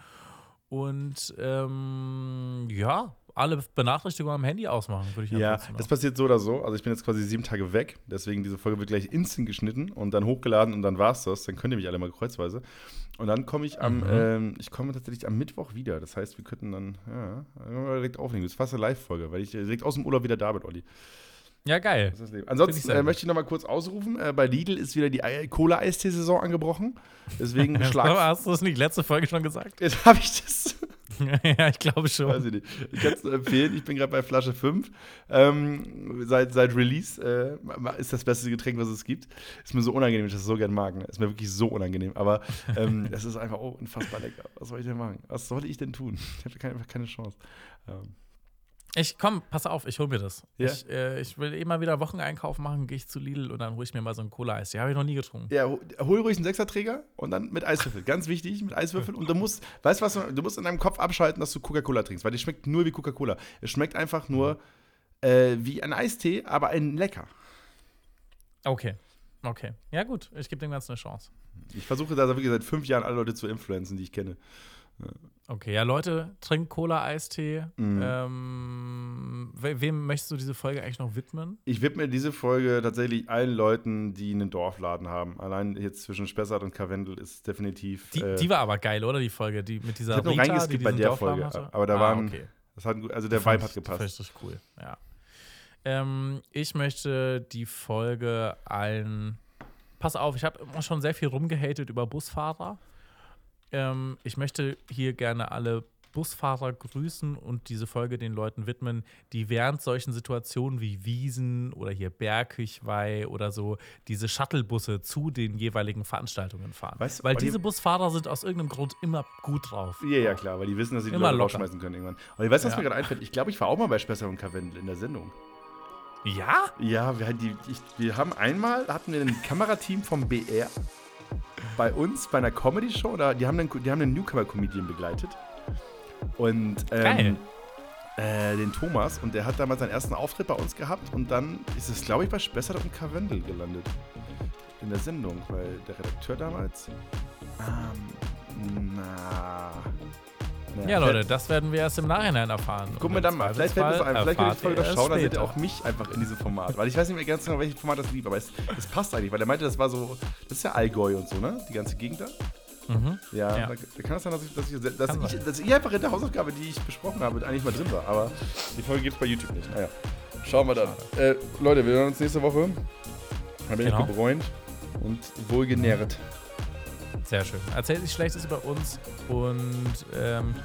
Und ähm, ja, alle Benachrichtigungen am Handy ausmachen, würde ich Ja, das passiert so oder so. Also ich bin jetzt quasi sieben Tage weg, deswegen diese Folge wird gleich instant geschnitten und dann hochgeladen und dann war's das. Dann könnt ihr mich alle mal kreuzweise. Und dann komme ich am, Mhm. ähm, ich komme tatsächlich am Mittwoch wieder. Das heißt, wir könnten dann, ja, direkt aufnehmen. Das ist fast eine Live-Folge, weil ich direkt aus dem Urlaub wieder da bin, Olli. Ja, geil. Ich Ansonsten sehr äh, möchte ich noch mal kurz ausrufen. Äh, bei Lidl ist wieder die Ei- Cola-Eistee-Saison angebrochen. Deswegen schlag. Hast du das nicht letzte Folge schon gesagt? Jetzt habe ich das. ja, ich glaube Weiß schon. ich nicht. Ich kann es nur empfehlen. Ich bin gerade bei Flasche 5. Ähm, seit, seit Release äh, ist das beste Getränk, was es gibt. Ist mir so unangenehm, ich das so gern mag. Ne? Ist mir wirklich so unangenehm. Aber ähm, es ist einfach oh, unfassbar lecker. Was soll ich denn machen? Was soll ich denn tun? Ich habe keine, einfach keine Chance. Ähm, Ich komm, pass auf, ich hol mir das. Ja? Ich, äh, ich will immer wieder Wocheneinkauf machen, gehe ich zu Lidl und dann hole ich mir mal so ein Cola-Eis. Die habe ich noch nie getrunken. ja, hol ruhig einen Sechserträger und dann mit Eiswürfel. Ganz wichtig, mit Eiswürfel. Und du musst, weißt du was, du musst in deinem Kopf abschalten, dass du Coca-Cola trinkst, weil die schmeckt nur wie Coca-Cola. Es schmeckt einfach nur äh, wie ein Eistee, aber ein lecker. Okay. Okay. Ja, gut. Ich gebe dem Ganzen eine Chance. Ich versuche da wirklich seit fünf Jahren alle Leute zu influenzen, die ich kenne. Okay, ja, Leute, trinkt Cola-Eistee. Mhm. Ähm, we wem möchtest du diese Folge eigentlich noch widmen? Ich widme diese Folge tatsächlich allen Leuten, die einen Dorfladen haben. Allein jetzt zwischen Spessart und Karwendel ist definitiv. Die, äh, die war aber geil, oder? Die Folge, die mit dieser Ich hab noch Rita, reingeskippt die bei der Dorfladen Folge, hatte? aber da ah, waren- Okay. das hat, also der Vibe hat gepasst. Ich richtig cool, ja. Ähm, ich möchte die Folge allen. Pass auf, ich habe immer schon sehr viel rumgehatet über Busfahrer. Ähm, ich möchte hier gerne alle Busfahrer grüßen und diese Folge den Leuten widmen, die während solchen Situationen wie Wiesen oder hier Bergküchwei oder so diese Shuttlebusse zu den jeweiligen Veranstaltungen fahren. Weißt Weil diese Busfahrer sind aus irgendeinem Grund immer gut drauf. Ja, ja, klar, weil die wissen, dass sie die Immer Leute locker. rausschmeißen können irgendwann. Und weißt du, was Ja. mir gerade einfällt? Ich glaube, ich war auch mal bei Spessart und Karwendel in der Sendung. Ja? Ja, wir, die, ich, wir haben einmal, hatten wir ein Kamerateam vom BR bei uns bei einer Comedy-Show, oder die haben einen, die haben einen Newcomer-Comedian begleitet. Und ähm, äh, den Thomas und der hat damals seinen ersten Auftritt bei uns gehabt und dann ist es, glaube ich, bei Spessart und Karwendel gelandet. In der Sendung, weil der Redakteur damals. Ähm, na. Ja, ja, Leute, das werden wir erst im Nachhinein erfahren. Gucken wir dann mal. Vielleicht fällt das ein. Vielleicht könnt ihr die Folge schauen, dann seht ihr auch mich einfach in diesem Format. Weil ich weiß nicht mehr ganz genau, welches Format das lief, aber es, es passt eigentlich, weil er meinte, das war so, das ist ja Allgäu und so, ne? Die ganze Gegend da. Mhm. Ja, ja. Da, da, kann es sein, dass ich, dass, ich, dass, ich, dass ich einfach in der Hausaufgabe, die ich besprochen habe, eigentlich mal drin war. Aber die Folge gibt es bei YouTube nicht. Naja, schauen wir dann. Äh, Leute, wir hören uns nächste Woche. Dann bin genau. ich gebräunt und wohlgenährt. Sehr schön. Erzählt sich Schlechtes über uns und ähm,